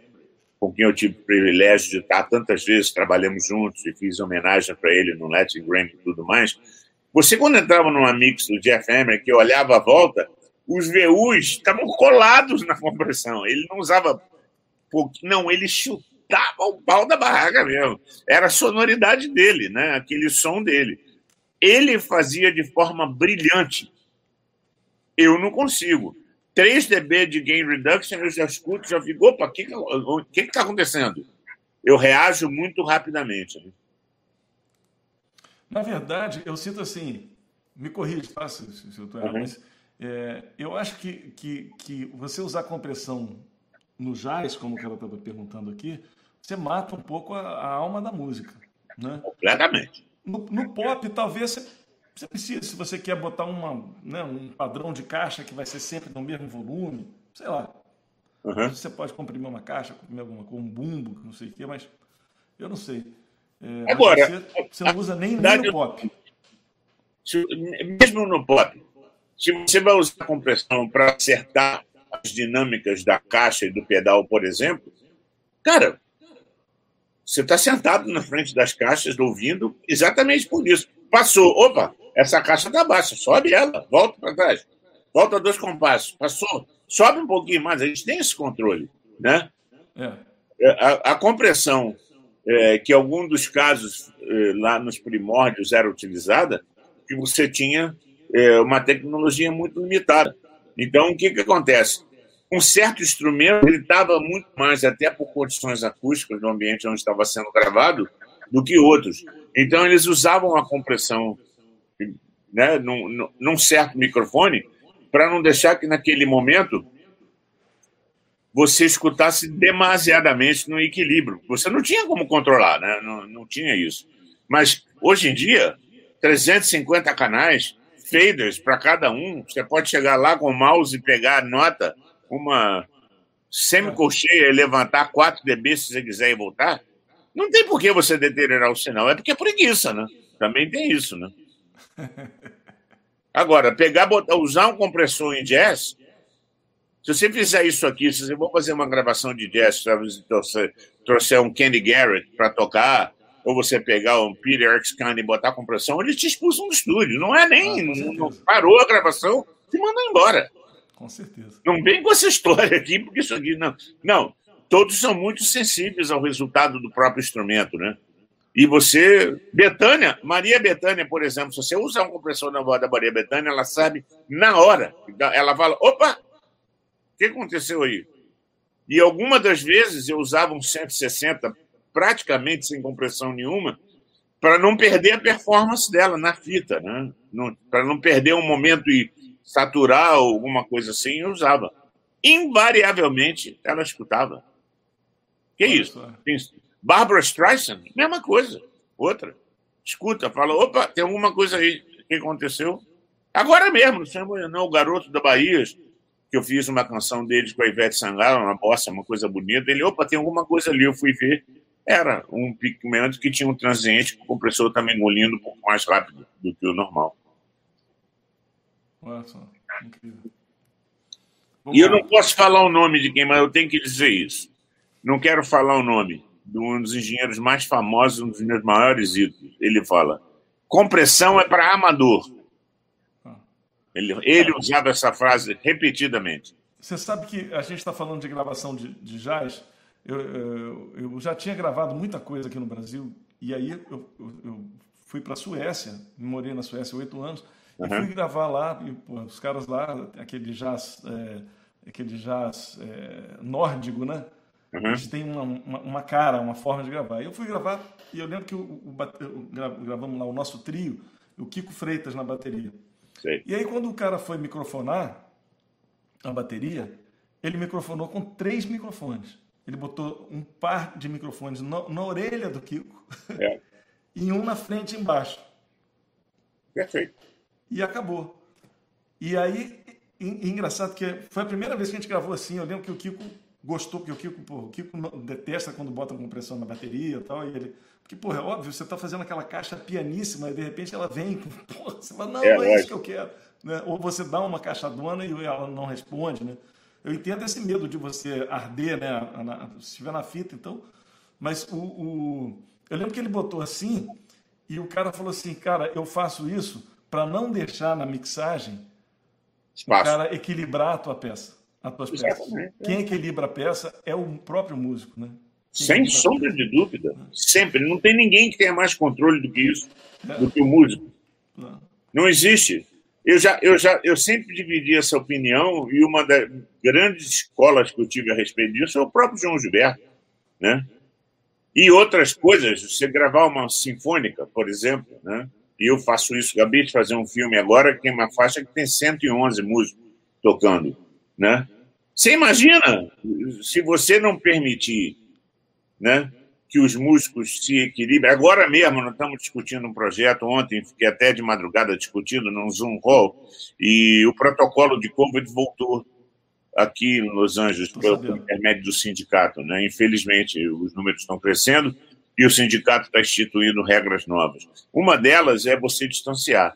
[SPEAKER 2] com quem eu tive o privilégio de estar tantas vezes, trabalhamos juntos e fiz homenagem para ele no Latin Grammy e tudo mais. Você, quando entrava numa mix do Jeff Emery, que olhava a volta, os VUs estavam colados na compressão. Ele não usava. Não, ele chutava o pau da barraca mesmo. Era a sonoridade dele, né? aquele som dele. Ele fazia de forma brilhante. Eu não consigo. 3 dB de gain reduction, eu já escuto, já fico, opa, o que está tá acontecendo? Eu reajo muito rapidamente. Né?
[SPEAKER 1] Na verdade, eu sinto assim, me corrija, tá, se, se eu estou errado, uhum. mas é, eu acho que, que, que você usar compressão no jazz, como ela estava perguntando aqui, você mata um pouco a, a alma da música. Né?
[SPEAKER 2] Completamente.
[SPEAKER 1] No, no pop, talvez você, você precise, se você quer botar uma, né, um padrão de caixa que vai ser sempre no mesmo volume, sei lá. Uhum. Você pode comprimir uma caixa, comprimir alguma com um bumbo, não sei o quê, mas eu não sei.
[SPEAKER 2] É, Agora,
[SPEAKER 1] você, você, não usa nem, nem no pop.
[SPEAKER 2] Mesmo no pop, se você vai usar a compressão para acertar as dinâmicas da caixa e do pedal, por exemplo, cara, você está sentado na frente das caixas ouvindo exatamente por isso. Passou, opa, essa caixa está baixa, sobe ela, volta para trás, volta dois compassos, passou, sobe um pouquinho mais, a gente tem esse controle, né? É. é a, a, compressão, é, que algum dos casos é, lá nos primórdios era utilizada, que você tinha é uma tecnologia muito limitada. Então, o que, que acontece? Um certo instrumento estava muito mais, até por condições acústicas do ambiente onde estava sendo gravado, do que outros. Então, eles usavam a compressão né, num, num certo microfone para não deixar que, naquele momento, você escutasse demasiadamente no equilíbrio. Você não tinha como controlar, né? não, não tinha isso. Mas, hoje em dia, 350 canais, faders para cada um. Você pode chegar lá com o mouse e pegar a nota, uma semicolcheia e levantar 4 dB se você quiser e voltar. Não tem por que você deteriorar o sinal. É porque é preguiça, né? Também tem isso, né? [LAUGHS] Agora, pegar, botar, usar um compressor em jazz, se você fizer isso aqui, se você for fazer uma gravação de jazz, se você trouxer um Kenny Garrett para tocar, ou você pegar um Peter Erskine e botar compressão, eles te expulsam do estúdio. Não é nem. Ah, não, não, parou a gravação, te manda embora.
[SPEAKER 1] Com certeza.
[SPEAKER 2] Não vem com essa história aqui, porque isso aqui não. Não, todos são muito sensíveis ao resultado do próprio instrumento, né? E você, Betânia, Maria Betânia, por exemplo, se você usar um compressor na voz da Maria Betânia, ela sabe na hora. Ela fala: opa, o que aconteceu aí? E algumas das vezes eu usava um 160 praticamente sem compressão nenhuma, para não perder a performance dela na fita, né? Para não perder um momento e saturar alguma coisa assim, eu usava. Invariavelmente, ela escutava. Que isso? Barbara Streisand, mesma coisa. Outra. Escuta, fala, opa, tem alguma coisa aí que aconteceu. Agora mesmo, não não, o garoto da Bahia, que eu fiz uma canção deles com a Ivete Sangalo, uma bossa, uma coisa bonita. Ele, opa, tem alguma coisa ali. Eu fui ver. Era um pigmento que tinha um transiente, o compressor também engolindo um pouco mais rápido do que o normal.
[SPEAKER 1] Olha só, incrível.
[SPEAKER 2] e eu não posso falar o nome de quem, mas eu tenho que dizer isso. Não quero falar o nome de um dos engenheiros mais famosos, um dos meus maiores ídolos. Ele fala: compressão é para amador. Ele, ele usava essa frase repetidamente.
[SPEAKER 1] Você sabe que a gente está falando de gravação de, de jazz. Eu, eu, eu, já tinha gravado muita coisa aqui no Brasil e aí eu, eu fui para a Suécia, morei na Suécia oito anos Uhum. E fui gravar lá, e, pô, os caras lá, aquele jazz, é, aquele jazz é, nórdico, né? Uhum. Eles têm uma, uma, uma, cara, uma forma de gravar. Eu fui gravar e eu lembro que o, o, o, gravamos lá o nosso trio, o Kiko Freitas na bateria. E aí quando o cara foi microfonar a bateria, ele microfonou com três microfones. Ele botou um par de microfones na, na orelha do Kiko [LAUGHS] é. e um na frente e embaixo.
[SPEAKER 2] Perfeito
[SPEAKER 1] e acabou. E aí, engraçado que foi a primeira vez que a gente gravou assim. Eu lembro que o Kiko gostou, porque o Kiko, pô, o Kiko detesta quando bota compressão na bateria e tal. E ele, porque, porra, é óbvio, você está fazendo aquela caixa pianíssima e de repente ela vem, [LAUGHS] porra, você fala, não, é, não é isso que eu quero. Né? Ou você dá uma caixa dona e ela não responde, né? Eu entendo esse medo de você arder, né? Se estiver na fita, então. Mas o, o, eu lembro que ele botou assim e o cara falou assim, cara, eu faço isso para não deixar na mixagem Espaço. o cara equilibrar a tua peça, as tuas peças. Quem equilibra a peça é o próprio músico, né?
[SPEAKER 2] Quem Sem sombra de dúvida. Sempre. Não tem ninguém que tenha mais controle do que isso, é. do que o músico. Não. não existe. Eu já, eu já, eu sempre dividi essa opinião e uma das grandes escolas que eu tive a respeito disso é o próprio João Gilberto, né? E outras coisas, você gravar uma sinfônica, por exemplo, né? e eu faço isso. Acabei de fazer um filme agora que tem uma faixa que tem 111 músicos tocando, né? Você imagina se você não permitir, né, que os músicos se equilibrem. Agora mesmo nós estamos discutindo um projeto ontem, fiquei até de madrugada discutindo num Zoom Hall e o protocolo de Covid voltou aqui em Los Angeles pelo intermédio do sindicato, né? Infelizmente os números estão crescendo e o sindicato está instituindo regras novas. Uma delas é você distanciar.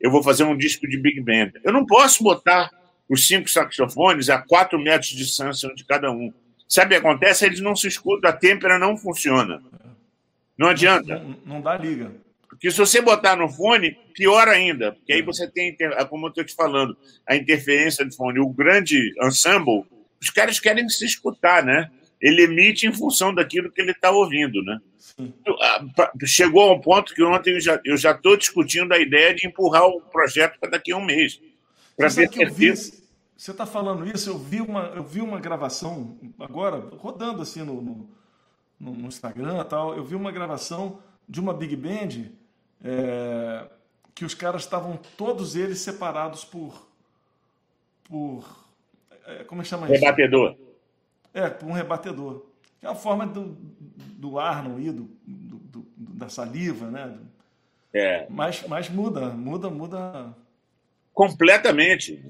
[SPEAKER 2] Eu vou fazer um disco de Big Band. Eu não posso botar os cinco saxofones a quatro metros de distância de cada um. Sabe o que acontece? Eles não se escutam, a têmpera não funciona. Não adianta.
[SPEAKER 1] Não, não dá liga.
[SPEAKER 2] Porque se você botar no fone, pior ainda. Porque aí você tem, como eu estou te falando, a interferência do fone. O grande ensemble, os caras querem se escutar, né? ele emite em função daquilo que ele está ouvindo, né? Chegou a um ponto que ontem eu já estou discutindo a ideia de empurrar o projeto para daqui a um mês.
[SPEAKER 1] Para ver certeza. Você está falando isso, eu vi, uma, eu vi uma gravação agora, rodando assim no, no, no Instagram e tal, eu vi uma gravação de uma Big Band é, que os caras estavam todos eles separados por. por é, como é que chama
[SPEAKER 2] isso? Rebatedor.
[SPEAKER 1] É, por um rebatedor. É a forma do, do ar não ir, do, do, do, da saliva, né? É. Mas, mas muda, muda, muda.
[SPEAKER 2] Completamente.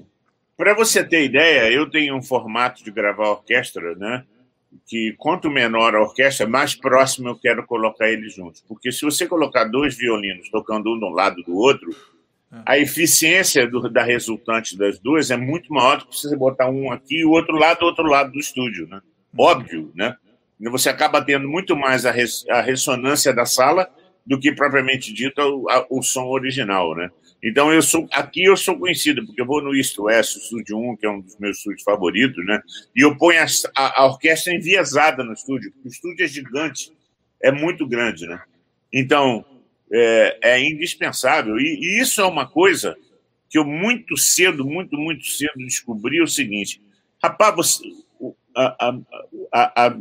[SPEAKER 2] Para você ter ideia, eu tenho um formato de gravar orquestra, né? Que quanto menor a orquestra, mais próximo eu quero colocar eles juntos. Porque se você colocar dois violinos tocando um de um lado do outro, é. a eficiência do, da resultante das duas é muito maior do que você botar um aqui e o outro lado do outro lado do estúdio, né? Óbvio, né? Você acaba tendo muito mais a, res, a ressonância da sala do que propriamente dito o, a, o som original, né? Então eu sou aqui eu sou conhecido porque eu vou no East West, o estúdio 1, que é um dos meus estúdios favoritos, né? E eu ponho a, a, a orquestra enviesada no estúdio, porque o estúdio é gigante, é muito grande, né? Então é, é indispensável e, e, isso é uma coisa que eu muito cedo, muito muito cedo descobri o seguinte, rapaz, você, a, a, a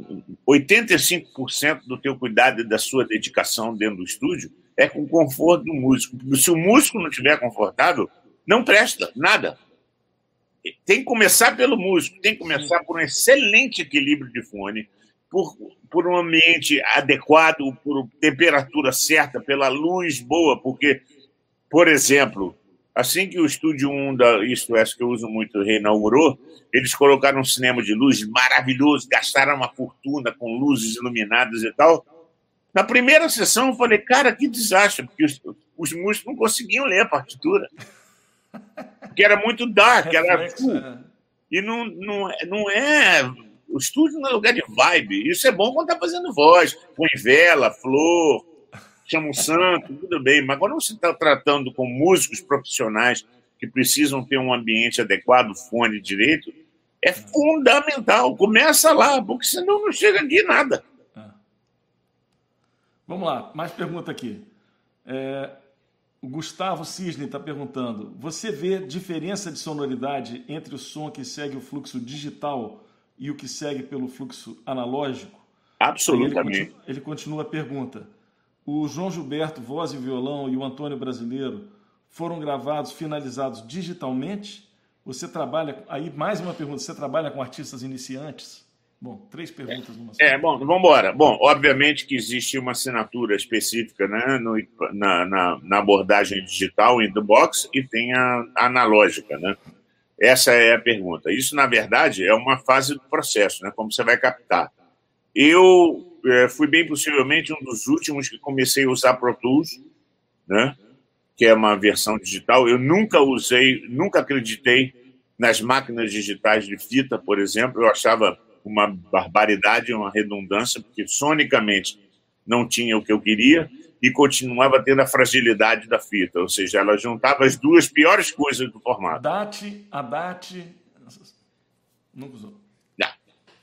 [SPEAKER 2] 85% do teu cuidado e da sua dedicação dentro do estúdio é com o conforto do músico. Se o músico não estiver confortável, não presta nada. Tem que começar pelo músico, tem que começar por um excelente equilíbrio de fone, por, por um ambiente adequado, por temperatura certa, pela luz boa, porque, por exemplo, assim que o Estúdio 1 da East West, que eu uso muito, reinaugurou, eles colocaram um cinema de luz maravilhoso, gastaram uma fortuna com luzes iluminadas e tal, na primeira sessão, eu falei, cara, que desastre, porque os, os músicos não conseguiam ler a partitura. Porque era muito dark, era. Uh, e não, não, não é. O estúdio não é lugar de vibe. Isso é bom quando tá fazendo voz. Põe vela, flor, chama um santo, tudo bem. Mas quando você está tratando com músicos profissionais que precisam ter um ambiente adequado, fone direito, é fundamental. Começa lá, porque senão não chega aqui nada.
[SPEAKER 1] Vamos lá, mais pergunta aqui. É, o Gustavo Cisne está perguntando: você vê diferença de sonoridade entre o som que segue o fluxo digital e o que segue pelo fluxo analógico?
[SPEAKER 2] Absolutamente.
[SPEAKER 1] Ele, ele continua a pergunta: o João Gilberto, voz e violão, e o Antônio Brasileiro foram gravados, finalizados digitalmente? Você trabalha. Aí, mais uma pergunta: você trabalha com artistas iniciantes? Bom, três perguntas numa
[SPEAKER 2] É, bom, vamos embora. Bom, obviamente que existe uma assinatura específica né, no, na, na, na, abordagem digital in the box e tem a, a, analógica, né? Essa é a pergunta. Isso, na verdade, é uma fase do processo, né? Como você vai captar. Eu é, fui bem possivelmente um dos últimos que comecei a usar Pro Tools, né? Que é uma versão digital. Eu nunca usei, nunca acreditei nas máquinas digitais de fita, por exemplo. Eu achava uma barbaridade, uma redundância, porque sonicamente não tinha o que eu queria e continuava tendo a fragilidade da fita, ou seja, ela juntava as duas piores coisas do formato.
[SPEAKER 1] DAT, a nunca usou.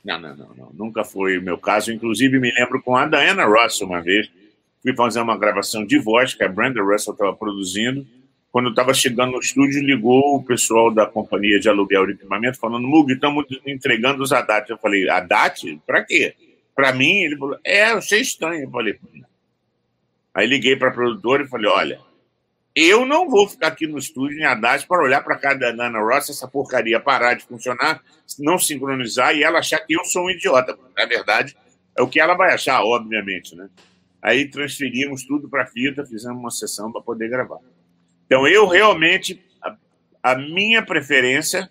[SPEAKER 2] Não, não, não, não, nunca foi o meu caso. Inclusive, me lembro com a Diana Russell uma vez, fui fazer uma gravação de voz que a Brenda Russell estava produzindo, quando eu estava chegando no estúdio, ligou o pessoal da companhia de aluguel de equipamento falando, Mug, estamos entregando os ADAT. Eu falei, ADAT? Para quê? Para mim? Ele falou, é, eu achei estranho. Eu falei, aí liguei para a produtora e falei, olha, eu não vou ficar aqui no estúdio em ADAT para olhar para a da Nana Ross, essa porcaria parar de funcionar, não sincronizar e ela achar que eu sou um idiota. Na verdade, é o que ela vai achar, obviamente, né? Aí transferimos tudo para a fita, fizemos uma sessão para poder gravar. Então, eu realmente, a, a minha preferência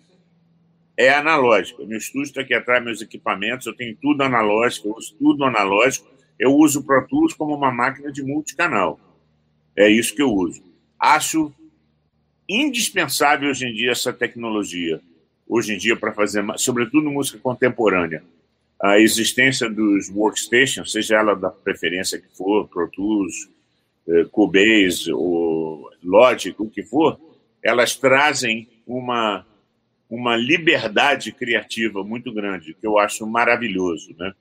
[SPEAKER 2] é analógica. Meu estúdio está aqui atrás, meus equipamentos, eu tenho tudo analógico, eu uso tudo analógico. Eu uso o Pro Tools como uma máquina de multicanal. É isso que eu uso. Acho indispensável hoje em dia essa tecnologia, hoje em dia, para fazer, sobretudo música contemporânea. A existência dos workstations, seja ela da preferência que for, Pro Tools, Cubase ou Logic, o que for, elas trazem uma, uma liberdade criativa muito grande, que eu acho maravilhoso. Né?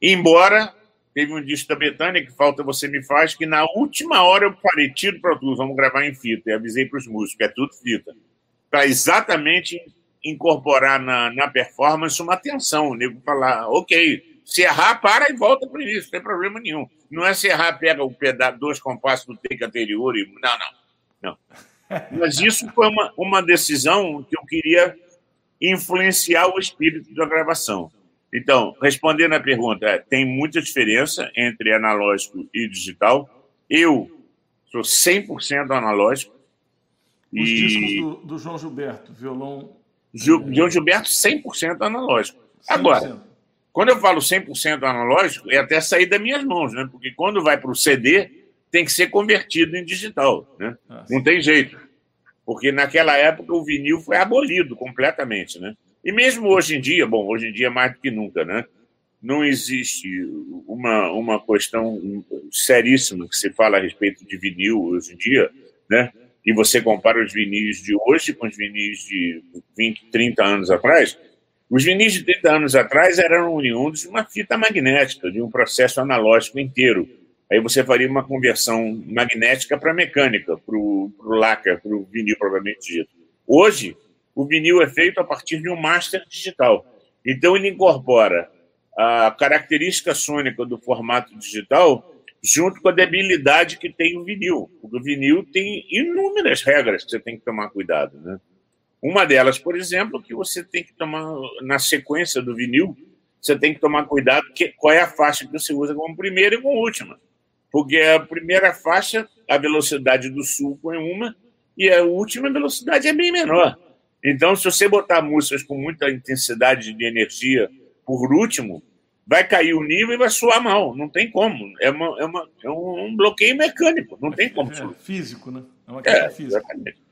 [SPEAKER 2] Embora teve um disco da Betânia que falta Você Me Faz, que na última hora eu falei, tiro para tudo, vamos gravar em fita. E avisei para os músicos, é tudo fita. Para exatamente incorporar na, na performance uma tensão. O nego falar, ok, se errar, para e volta para o início, não tem problema nenhum. Não é se errar, pega o pedaço, dois compassos do take anterior e. Não, não. não. Mas isso foi uma, uma decisão que eu queria influenciar o espírito da gravação. Então, respondendo à pergunta, é, tem muita diferença entre analógico e digital. Eu sou 100% analógico.
[SPEAKER 1] Os e... discos do, do, João Gilberto, violão.
[SPEAKER 2] Gil, João Gilberto, 100% analógico. 100%. Agora, quando eu falo 100% analógico, é até sair das minhas mãos, né? Porque quando vai para o CD, tem que ser convertido em digital, né? Ah, Não tem jeito. porque naquela época o vinil foi abolido completamente, né? E mesmo hoje em dia, bom, hoje em dia mais do que nunca, né? Não existe uma, uma questão seríssima que se fala a respeito de vinil hoje em dia, né? E você compara os vinis de hoje com os vinis de 20, 30 anos atrás, os vinis de 30 anos atrás eram oriundos de uma fita magnética, de um processo analógico inteiro. Aí você faria uma conversão magnética para mecânica, para o lacre, para o vinil propriamente dito. Hoje, o vinil é feito a partir de um master digital. Então, ele incorpora a característica sônica do formato digital junto com a debilidade que tem o vinil. Porque o vinil tem inúmeras regras que você tem que tomar cuidado. Né? Uma delas, por exemplo, que você tem que tomar, na sequência do vinil, você tem que tomar cuidado que, qual é a faixa que você usa como primeira e como última porque a primeira faixa, a velocidade do sulco é uma, e a última velocidade é bem menor. Então, se você botar músicas com muita intensidade de energia por último, vai cair o nível e vai soar mal. Não tem como. É, uma, é, uma, é um bloqueio mecânico. Não tem como. É,
[SPEAKER 1] físico, né? É uma questão é, física. Exatamente.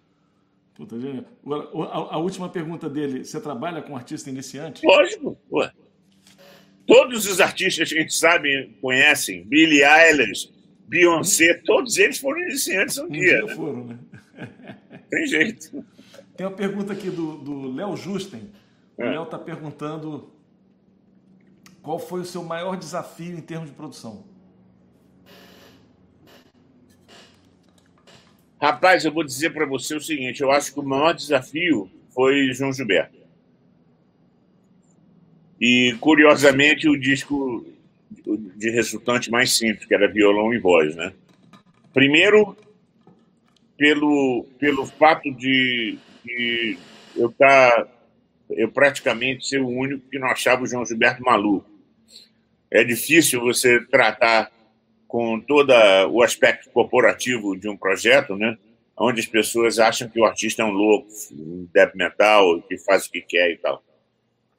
[SPEAKER 1] Puta, a, a, última pergunta dele: você trabalha com artista iniciante?
[SPEAKER 2] Lógico. Ué. Todos os artistas que a gente sabe, conhecem, Billie Eilish, Beyoncé, todos eles foram iniciantes um, um dia. dia né? foram, né? [LAUGHS] Tem jeito.
[SPEAKER 1] Tem uma pergunta aqui do Léo Justen. O é. Léo está perguntando qual foi o seu maior desafio em termos de produção?
[SPEAKER 2] Rapaz, eu vou dizer para você o seguinte: eu acho que o maior desafio foi João Gilberto. E, curiosamente, o disco de resultante mais simples, que era violão e voz, né? Primeiro, pelo, pelo fato de, de eu estar, tá, eu praticamente ser o único que não achava o João Gilberto maluco. É difícil você tratar com todo o aspecto corporativo de um projeto, né? Onde as pessoas acham que o artista é um louco, um death metal, que faz o que quer e tal.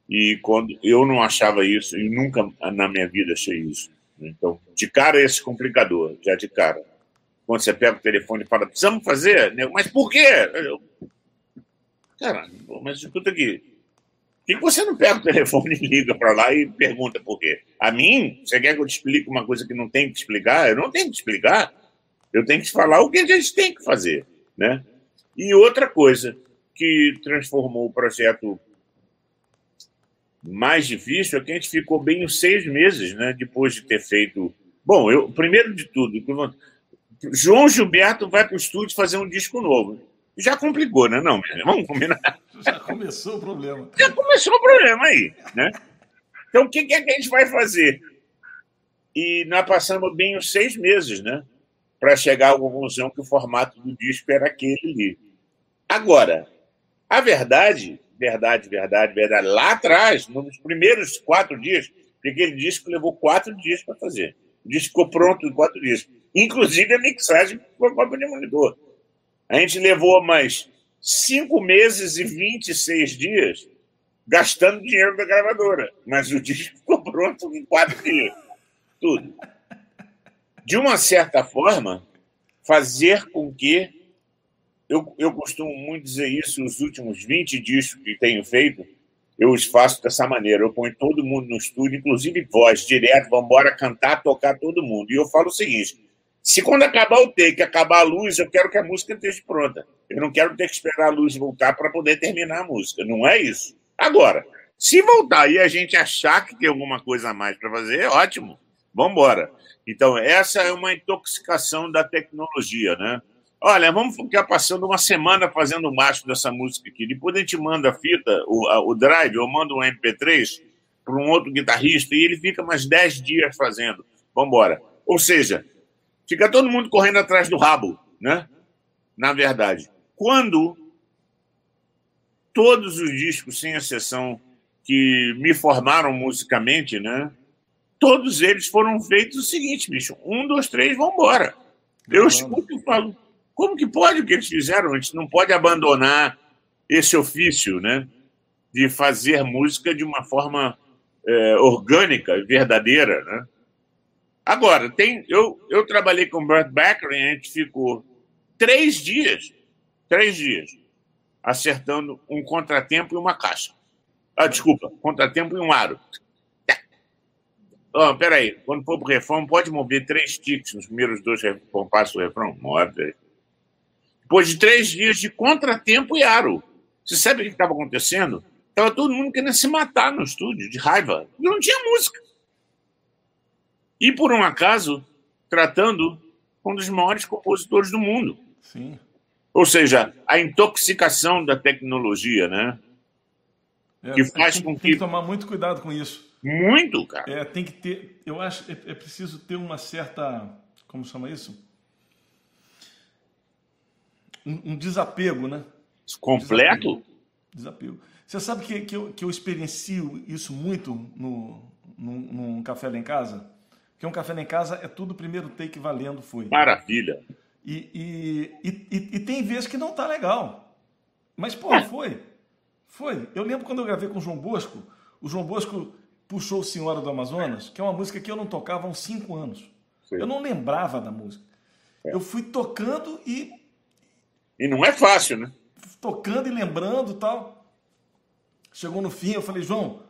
[SPEAKER 2] E quando eu não achava isso, e nunca na minha vida achei isso. Então, de cara, esse complicador, já de cara. Quando você pega o telefone e fala, precisamos fazer, mas por quê? Eu, cara, mas escuta aqui. Que você não pega o telefone e liga para lá e pergunta por quê? A mim, você quer que eu te explique uma coisa que não tem que explicar? Eu não tenho que explicar. Eu tenho que te falar o que a gente tem que fazer. Né? E outra coisa que transformou o projeto mais difícil é que a gente ficou bem uns seis meses, né? Depois de ter feito. Bom, eu primeiro de tudo, João Gilberto vai para o estúdio fazer um disco novo. Já complicou, né? Não, vamos combinar.
[SPEAKER 1] Já começou o problema.
[SPEAKER 2] Já começou o problema aí, né? Então, o que, é que a gente vai fazer? E nós passamos bem uns seis meses, né? Para chegar à conclusão que o formato do disco era aquele ali. Agora, a verdade verdade, verdade, verdade. Lá atrás, nos primeiros quatro dias, porque aquele disco levou quatro dias para fazer. O disco ficou pronto em quatro dias. Inclusive a mixagem com a monitor. A gente levou mais cinco meses e 26 dias gastando dinheiro da gravadora. Mas o disco [LAUGHS] ficou pronto em quatro dias. Tudo. De uma certa forma, fazer com que eu, eu costumo muito dizer isso, os últimos 20 discos que tenho feito, eu os faço dessa maneira. Eu ponho todo mundo no estúdio, inclusive voz, direto, vamos embora cantar, tocar todo mundo. E eu falo o seguinte: se quando acabar o take, acabar a luz, eu quero que a música esteja pronta. Eu não quero ter que esperar a luz voltar para poder terminar a música. Não é isso. Agora, se voltar e a gente achar que tem alguma coisa a mais para fazer, é ótimo. Vamos embora. Então, essa é uma intoxicação da tecnologia, né? Olha, vamos ficar passando uma semana fazendo o macho dessa música aqui. Depois a gente manda a fita, o, a, o drive, ou manda um MP3 para um outro guitarrista e ele fica mais 10 dias fazendo. Vamos embora. Ou seja, fica todo mundo correndo atrás do rabo, né? Na verdade. Quando todos os discos, sem exceção, que me formaram musicamente, né? Todos eles foram feitos o seguinte, bicho. Um, dois, três, vamos embora. Eu escuto e falo, como que pode o que eles fizeram? A gente não pode abandonar esse ofício, né? De fazer música de uma forma é, orgânica, verdadeira, né? Agora, tem, eu, eu trabalhei com o Burt Becker e a gente ficou três dias três dias, acertando um contratempo e uma caixa. Ah, desculpa, contratempo e um aro. Oh, peraí, quando for pro refrão, pode mover três ticks nos primeiros dois compassos do refrão? Move. Depois de três dias de contratempo e aro. Você sabe o que estava acontecendo? Estava todo mundo querendo se matar no estúdio, de raiva. Não tinha música. E, por um acaso, tratando um dos maiores compositores do mundo.
[SPEAKER 1] Sim.
[SPEAKER 2] Ou seja, a intoxicação da tecnologia, né?
[SPEAKER 1] É, que faz tem, com que. Tem que tomar muito cuidado com isso.
[SPEAKER 2] Muito, cara.
[SPEAKER 1] É, tem que ter. Eu acho é, é preciso ter uma certa. Como chama isso? Um, um desapego, né?
[SPEAKER 2] Completo?
[SPEAKER 1] Desapego. desapego. Você sabe que, que, eu, que eu experiencio isso muito no, no, num café lá em casa? Porque um café lá em casa é tudo primeiro take valendo, foi.
[SPEAKER 2] Maravilha.
[SPEAKER 1] E, e, e, e, tem vezes que não tá legal. Mas, pô, é. foi. Foi. Eu lembro quando eu gravei com o João Bosco, o João Bosco puxou Senhora do Amazonas, que é uma música que eu não tocava há uns cinco anos. Sim. Eu não lembrava da música. É. Eu fui tocando e.
[SPEAKER 2] E não é fácil, né?
[SPEAKER 1] Tocando e lembrando tal. Chegou no fim, eu falei, João,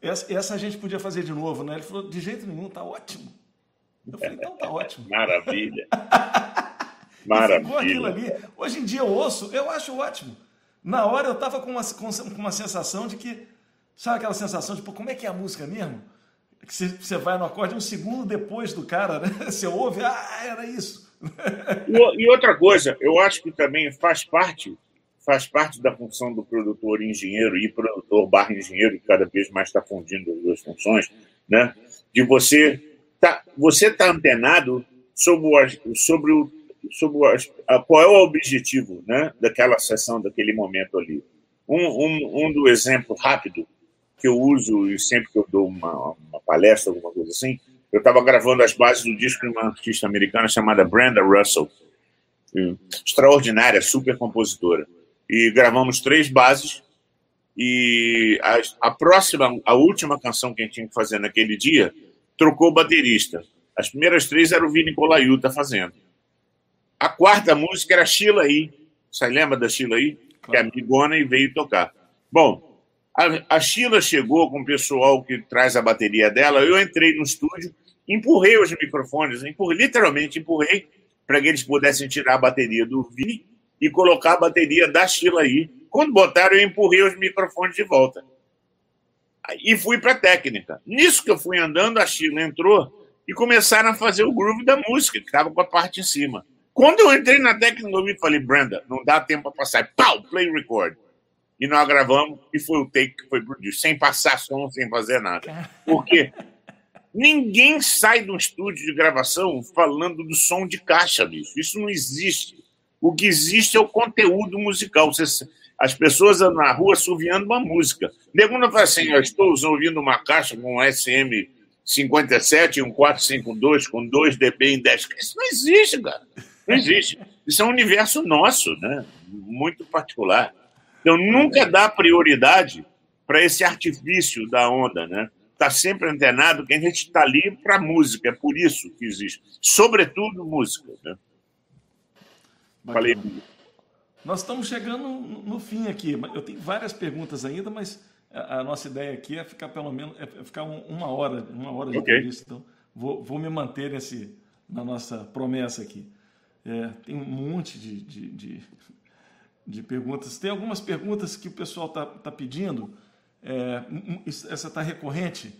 [SPEAKER 1] essa, essa a gente podia fazer de novo, né? Ele falou, de jeito nenhum, tá ótimo. Eu falei, então tá ótimo.
[SPEAKER 2] Maravilha. [LAUGHS] Maravilha.
[SPEAKER 1] aquilo ali. Hoje em dia eu ouço, eu acho ótimo. Na hora eu tava com uma, com uma sensação de que, sabe aquela sensação de, pô, como é que é a música mesmo? Que você, vai no acorde um segundo depois do cara, né? [LAUGHS] Você ouve, ah, era isso.
[SPEAKER 2] E outra coisa, eu acho que também faz parte faz parte da função do produtor engenheiro e produtor barra engenheiro, que cada vez mais está fundindo as duas funções, né? de você tá, você tá antenado sobre o, sobre o, sobre o, a, qual é o objetivo né, daquela sessão, daquele momento ali. Um, um, um do exemplo rápido que eu uso e sempre que eu dou uma, uma palestra, alguma coisa assim, eu estava gravando as bases do disco de uma artista americana chamada Brenda Russell, extraordinária, super compositora e gravamos três bases. E a, a, próxima, a última canção que a gente tinha que fazer naquele dia, trocou o baterista. As primeiras três era o Vini Colaiuta fazendo. A quarta música era Sheila aí. Você lembra da Sheila aí? Claro. Que é amigona e veio tocar. Bom, a, a Sheila chegou com o pessoal que traz a bateria dela. Eu entrei no estúdio, empurrei os microfones, empurrei, literalmente empurrei, para que eles pudessem tirar a bateria do Vini e colocar a bateria da Sheila aí. Quando botaram, eu empurrei os microfones de volta. E fui para técnica. Nisso que eu fui andando, a Sheila entrou e começaram a fazer o groove da música, que estava com a parte em cima. Quando eu entrei na técnica, eu falei, Brenda, não dá tempo para passar. Pau, play record. E nós gravamos e foi o take que foi pro disco, sem passar som, sem fazer nada. Por quê? Ninguém sai de um estúdio de gravação falando do som de caixa, bicho. Isso não existe. O que existe é o conteúdo musical. As pessoas na rua suviando uma música. Negunda fala assim: eu estou ouvindo uma caixa com um SM 57 um 452 com 2 dB em 10. Isso não existe, cara. Não existe. Isso é um universo nosso, né? muito particular. Então, nunca dá prioridade para esse artifício da onda, né? Está sempre antenado que a gente está ali para música, é por isso que existe. Sobretudo música. Né?
[SPEAKER 1] Falei. Nós estamos chegando no fim aqui. Eu tenho várias perguntas ainda, mas a nossa ideia aqui é ficar pelo menos é ficar uma hora, uma hora de okay. entrevista. Então, vou, vou me manter nesse, na nossa promessa aqui. É, tem um monte de, de, de, de, perguntas. Tem algumas perguntas que o pessoal está tá pedindo. É, essa está recorrente.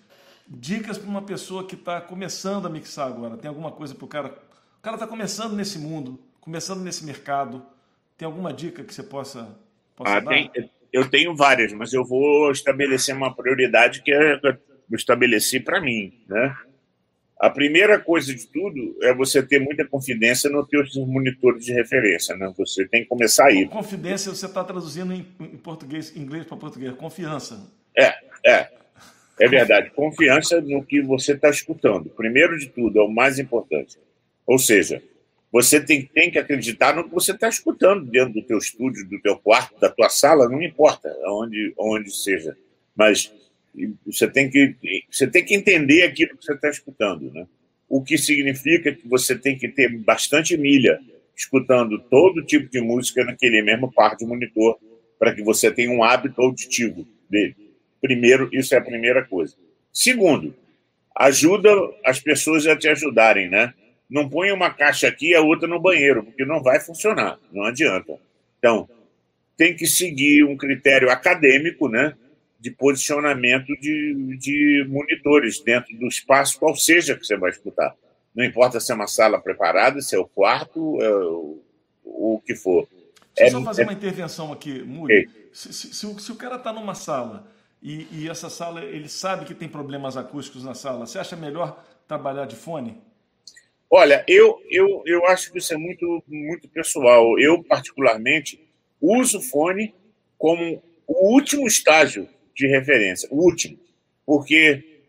[SPEAKER 1] Dicas para uma pessoa que está começando a mixar agora. Tem alguma coisa para o cara. O cara está começando nesse mundo começando nesse mercado, tem alguma dica que você possa, possa ah, dar?
[SPEAKER 2] Tem, eu tenho várias, mas eu vou estabelecer uma prioridade que é, eu estabeleci para mim, né? A primeira coisa de tudo é você ter muita confidência nos seus monitores de referência, né? Você tem que começar aí.
[SPEAKER 1] Confidência você está traduzindo em, em português, inglês para português. Confiança.
[SPEAKER 2] É, é. É verdade. Confiança no que você está escutando. Primeiro de tudo, é o mais importante. Ou seja, você tem, tem que acreditar no que você está escutando dentro do teu estúdio, do teu quarto, da tua sala, não importa onde, onde seja. Mas você tem, que, você tem que entender aquilo que você está escutando. Né? O que significa que você tem que ter bastante milha escutando todo tipo de música naquele mesmo par de monitor, para que você tenha um hábito auditivo dele. Primeiro, isso é a primeira coisa. Segundo, ajuda as pessoas a te ajudarem, né? Não põe uma caixa aqui e a outra no banheiro, porque não vai funcionar, não adianta. Então, tem que seguir um critério acadêmico, né? De posicionamento de, de monitores dentro do espaço, qual seja que você vai escutar. Não importa se é uma sala preparada, se é o quarto, é o, o que for.
[SPEAKER 1] Deixa eu é, só fazer é... uma intervenção aqui, Muri. Se, se, se, se, o cara está numa sala e, e, essa sala, ele sabe que tem problemas acústicos na sala, você acha melhor trabalhar de fone?
[SPEAKER 2] Olha, eu, eu, eu acho que isso é muito, muito pessoal. Eu, particularmente, uso fone como o último estágio de referência, o último, porque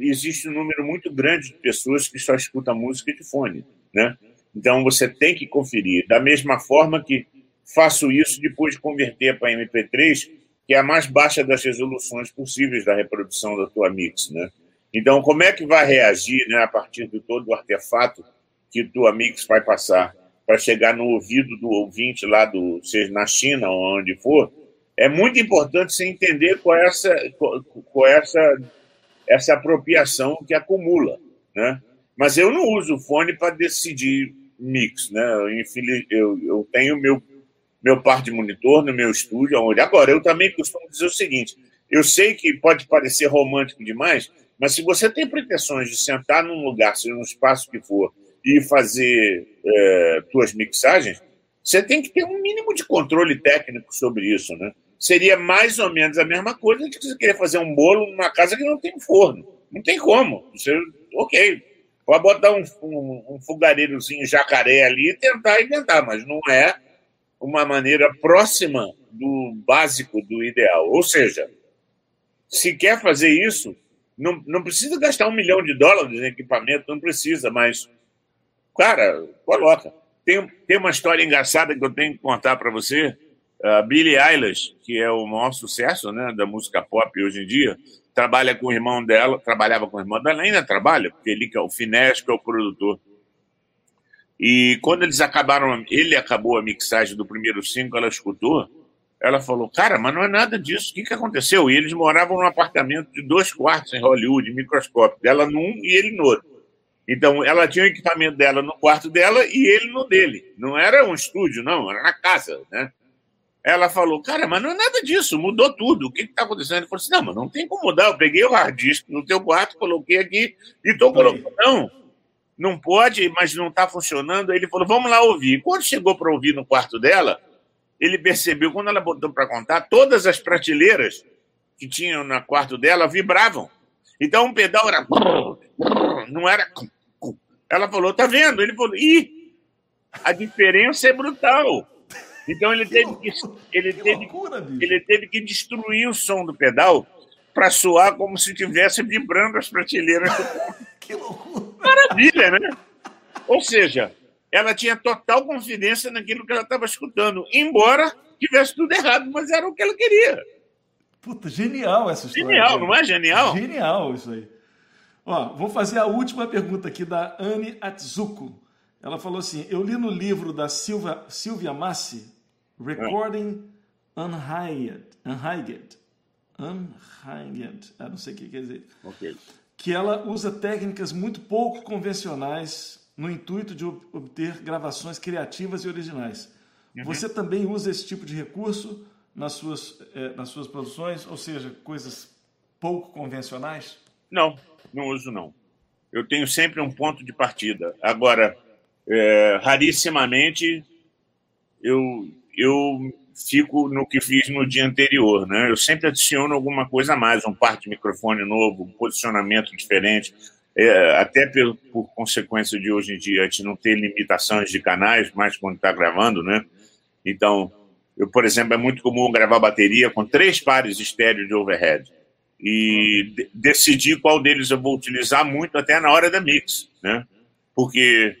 [SPEAKER 2] existe um número muito grande de pessoas que só escutam música de fone, né? Então você tem que conferir. Da mesma forma que faço isso depois de converter para MP3, que é a mais baixa das resoluções possíveis da reprodução da tua mix, né? Então, como é que vai reagir, né, a partir de todo o artefato que tua mix vai passar para chegar no ouvido do ouvinte lá do, seja na China ou onde for? É muito importante você entender qual é essa, qual é essa essa apropriação que acumula, né? Mas eu não uso o fone para decidir mix, né? Eu, eu tenho meu meu par de monitor no meu estúdio, onde agora eu também costumo dizer o seguinte: eu sei que pode parecer romântico demais, mas se você tem pretensões de sentar num lugar, seja num espaço que for, e fazer é, tuas mixagens, você tem que ter um mínimo de controle técnico sobre isso, né? seria mais ou menos a mesma coisa de você querer fazer um bolo numa casa que não tem forno. Não tem como. Você, ok, pode botar um, um, um fogareirozinho jacaré ali e tentar inventar, mas não é uma maneira próxima do básico, do ideal. Ou seja, se quer fazer isso, não, não precisa gastar um milhão de dólares em equipamento, não precisa, mas, cara, coloca. Tem, tem uma história engraçada que eu tenho que contar para você a Billie Eilish, que é o maior sucesso né, da música pop hoje em dia, trabalha com o irmão dela, trabalhava com o irmão dela, ainda trabalha, porque ele que é o Finés, que é o produtor. E quando eles acabaram, ele acabou a mixagem do primeiro single, ela escutou, ela falou, cara, mas não é nada disso, o que, que aconteceu? E eles moravam num apartamento de dois quartos em Hollywood, microscópio, dela num e ele no outro. Então, ela tinha o equipamento dela no quarto dela e ele no dele. Não era um estúdio, não, era na casa, né? Ela falou, cara, mas não é nada disso, mudou tudo. O que está acontecendo? Ele falou assim: não, mas não tem como mudar. Eu peguei o hard disk no teu quarto, coloquei aqui e estou colocando. Não, não pode, mas não está funcionando. Aí ele falou: vamos lá ouvir. Quando chegou para ouvir no quarto dela, ele percebeu, quando ela botou para contar, todas as prateleiras que tinham no quarto dela vibravam. Então um pedal era. Não era. Ela falou: tá vendo? Ele falou: ih, a diferença é brutal. Então ele teve que, ele que teve, loucura, ele teve que destruir o som do pedal para soar como se estivesse vibrando as prateleiras. [LAUGHS]
[SPEAKER 1] que loucura!
[SPEAKER 2] Maravilha, né? Ou seja, ela tinha total confidência naquilo que ela estava escutando, embora tivesse tudo errado, mas era o que ela queria.
[SPEAKER 1] Puta, genial essa história.
[SPEAKER 2] Genial, não é genial?
[SPEAKER 1] Genial isso aí. Ó, vou fazer a última pergunta aqui da Anne Atsuko. Ela falou assim: Eu li no livro da Silvia, Silvia Massi, Recording Unhinged, Unhinged, Unhinged, ah, não sei o que quer dizer,
[SPEAKER 2] okay.
[SPEAKER 1] que ela usa técnicas muito pouco convencionais no intuito de obter gravações criativas e originais. Uhum. Você também usa esse tipo de recurso nas suas, eh, nas suas produções, ou seja, coisas pouco convencionais?
[SPEAKER 2] Não, não uso não. Eu tenho sempre um ponto de partida. Agora, é, rarissimamente eu eu fico no que fiz no dia anterior, né? Eu sempre adiciono alguma coisa a mais, um par de microfone novo, um posicionamento diferente, é, até por, por, consequência de hoje em dia a gente não ter limitações de canais, mais quando está gravando, né? Então, eu, por exemplo, é muito comum gravar bateria com três pares estéreo de overhead e decidir qual deles eu vou utilizar muito até na hora da mix, né? Porque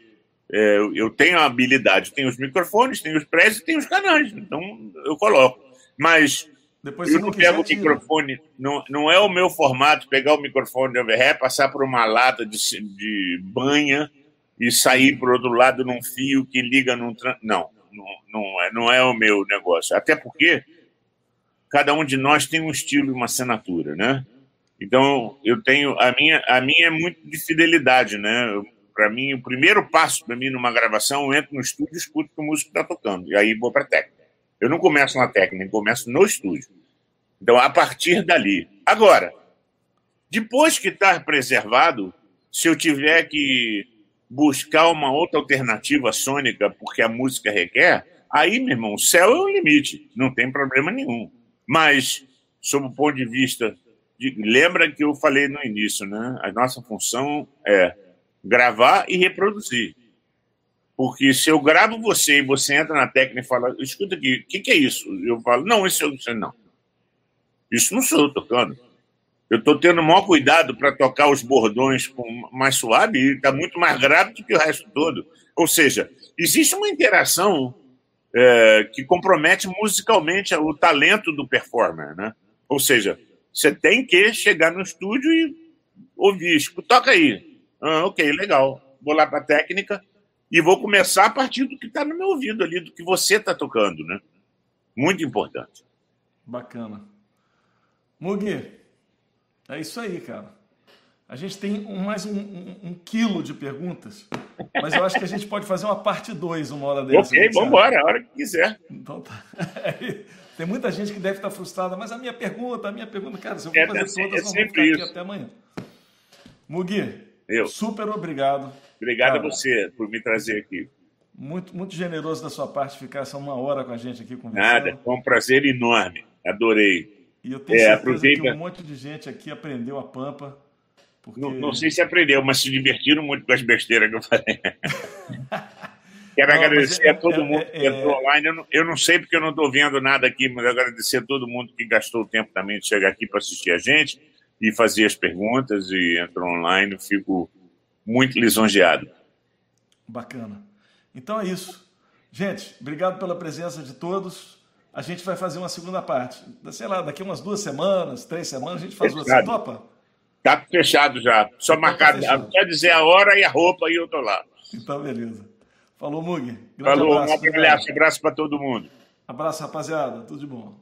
[SPEAKER 2] é, eu tenho a habilidade, tenho os microfones, tenho os prés e tenho os canais, então eu coloco. Mas Depois eu não, pego o microfone, não, não é o meu formato pegar o microfone de overhead, passar por uma lata de, de banha e sair por outro lado num fio que liga num. Não, não, não, é, não é o meu negócio. Até porque cada um de nós tem um estilo e uma assinatura, né? Então, eu tenho. A minha, a minha é muito de fidelidade, né? Para mim, o primeiro passo para mim numa gravação, eu entro no estúdio e escuto o que o músico está tocando. E aí vou para a técnica. Eu não começo na técnica, eu começo no estúdio. Então, a partir dali. Agora, depois que está preservado, se eu tiver que buscar uma outra alternativa sônica porque a música requer, aí, meu irmão, o céu é o limite, não tem problema nenhum. Mas, sob o ponto de vista. De, lembra que eu falei no início, né? A nossa função é gravar e reproduzir. Porque se eu gravo você e você entra na técnica e fala, escuta aqui, o que, que, é isso? Eu falo, não, isso eu não. Isso não sou eu tocando. Eu estou tendo o maior cuidado para tocar os bordões mais suave e está muito mais grave do que o resto todo. Ou seja, existe uma interação é, que compromete musicalmente o talento do performer, né? Ou seja, você tem que chegar no estúdio e ouvir, toca aí. Ah, ok, legal. Vou lá para a técnica e vou começar a partir do que está no meu ouvido ali, do que você está tocando, né? Muito importante.
[SPEAKER 1] Bacana. Mugi, é isso aí, cara. A gente tem mais um, um, um, quilo de perguntas, mas eu acho que a gente pode fazer uma parte 2 uma hora dessa.
[SPEAKER 2] Ok, vamos embora, a hora que quiser.
[SPEAKER 1] Então tá. [LAUGHS] Tem muita gente que deve estar frustrada, mas a minha pergunta, a minha pergunta, cara, se eu vou é, fazer é, todas, é não vou ficar isso. aqui até amanhã. Mugi, eu. super obrigado.
[SPEAKER 2] Obrigado cara. a você por me trazer aqui.
[SPEAKER 1] Muito, muito generoso da sua parte ficar essa uma hora com a gente aqui conversando.
[SPEAKER 2] Nada, foi um prazer enorme. Adorei.
[SPEAKER 1] E eu tenho é, certeza aproveita... que um monte de gente aqui aprendeu a pampa.
[SPEAKER 2] Porque... Não, não, sei se aprendeu, mas se divertiram muito com as besteiras que eu falei. [LAUGHS] Quero não, agradecer é, a todo é, mundo que é, entrou online. Eu não, eu não, sei porque eu não estou vendo nada aqui, mas agradecer a todo mundo que gastou o tempo também de chegar aqui para assistir a gente e fazer as perguntas e entrou online. Eu fico muito lisonjeado.
[SPEAKER 1] Bacana. Então é isso. Gente, obrigado pela presença de todos a gente vai fazer uma segunda parte. Sei lá, daqui umas duas semanas, três semanas, a gente faz outra. topa?
[SPEAKER 2] Tá fechado já. Só então, marcar, tá quer dizer a hora e a roupa e eu tô lá.
[SPEAKER 1] Então, beleza. Falou, Mug.
[SPEAKER 2] Falou, abraço, um abraço, abraço para todo mundo.
[SPEAKER 1] Abraço, rapaziada. Tudo de bom.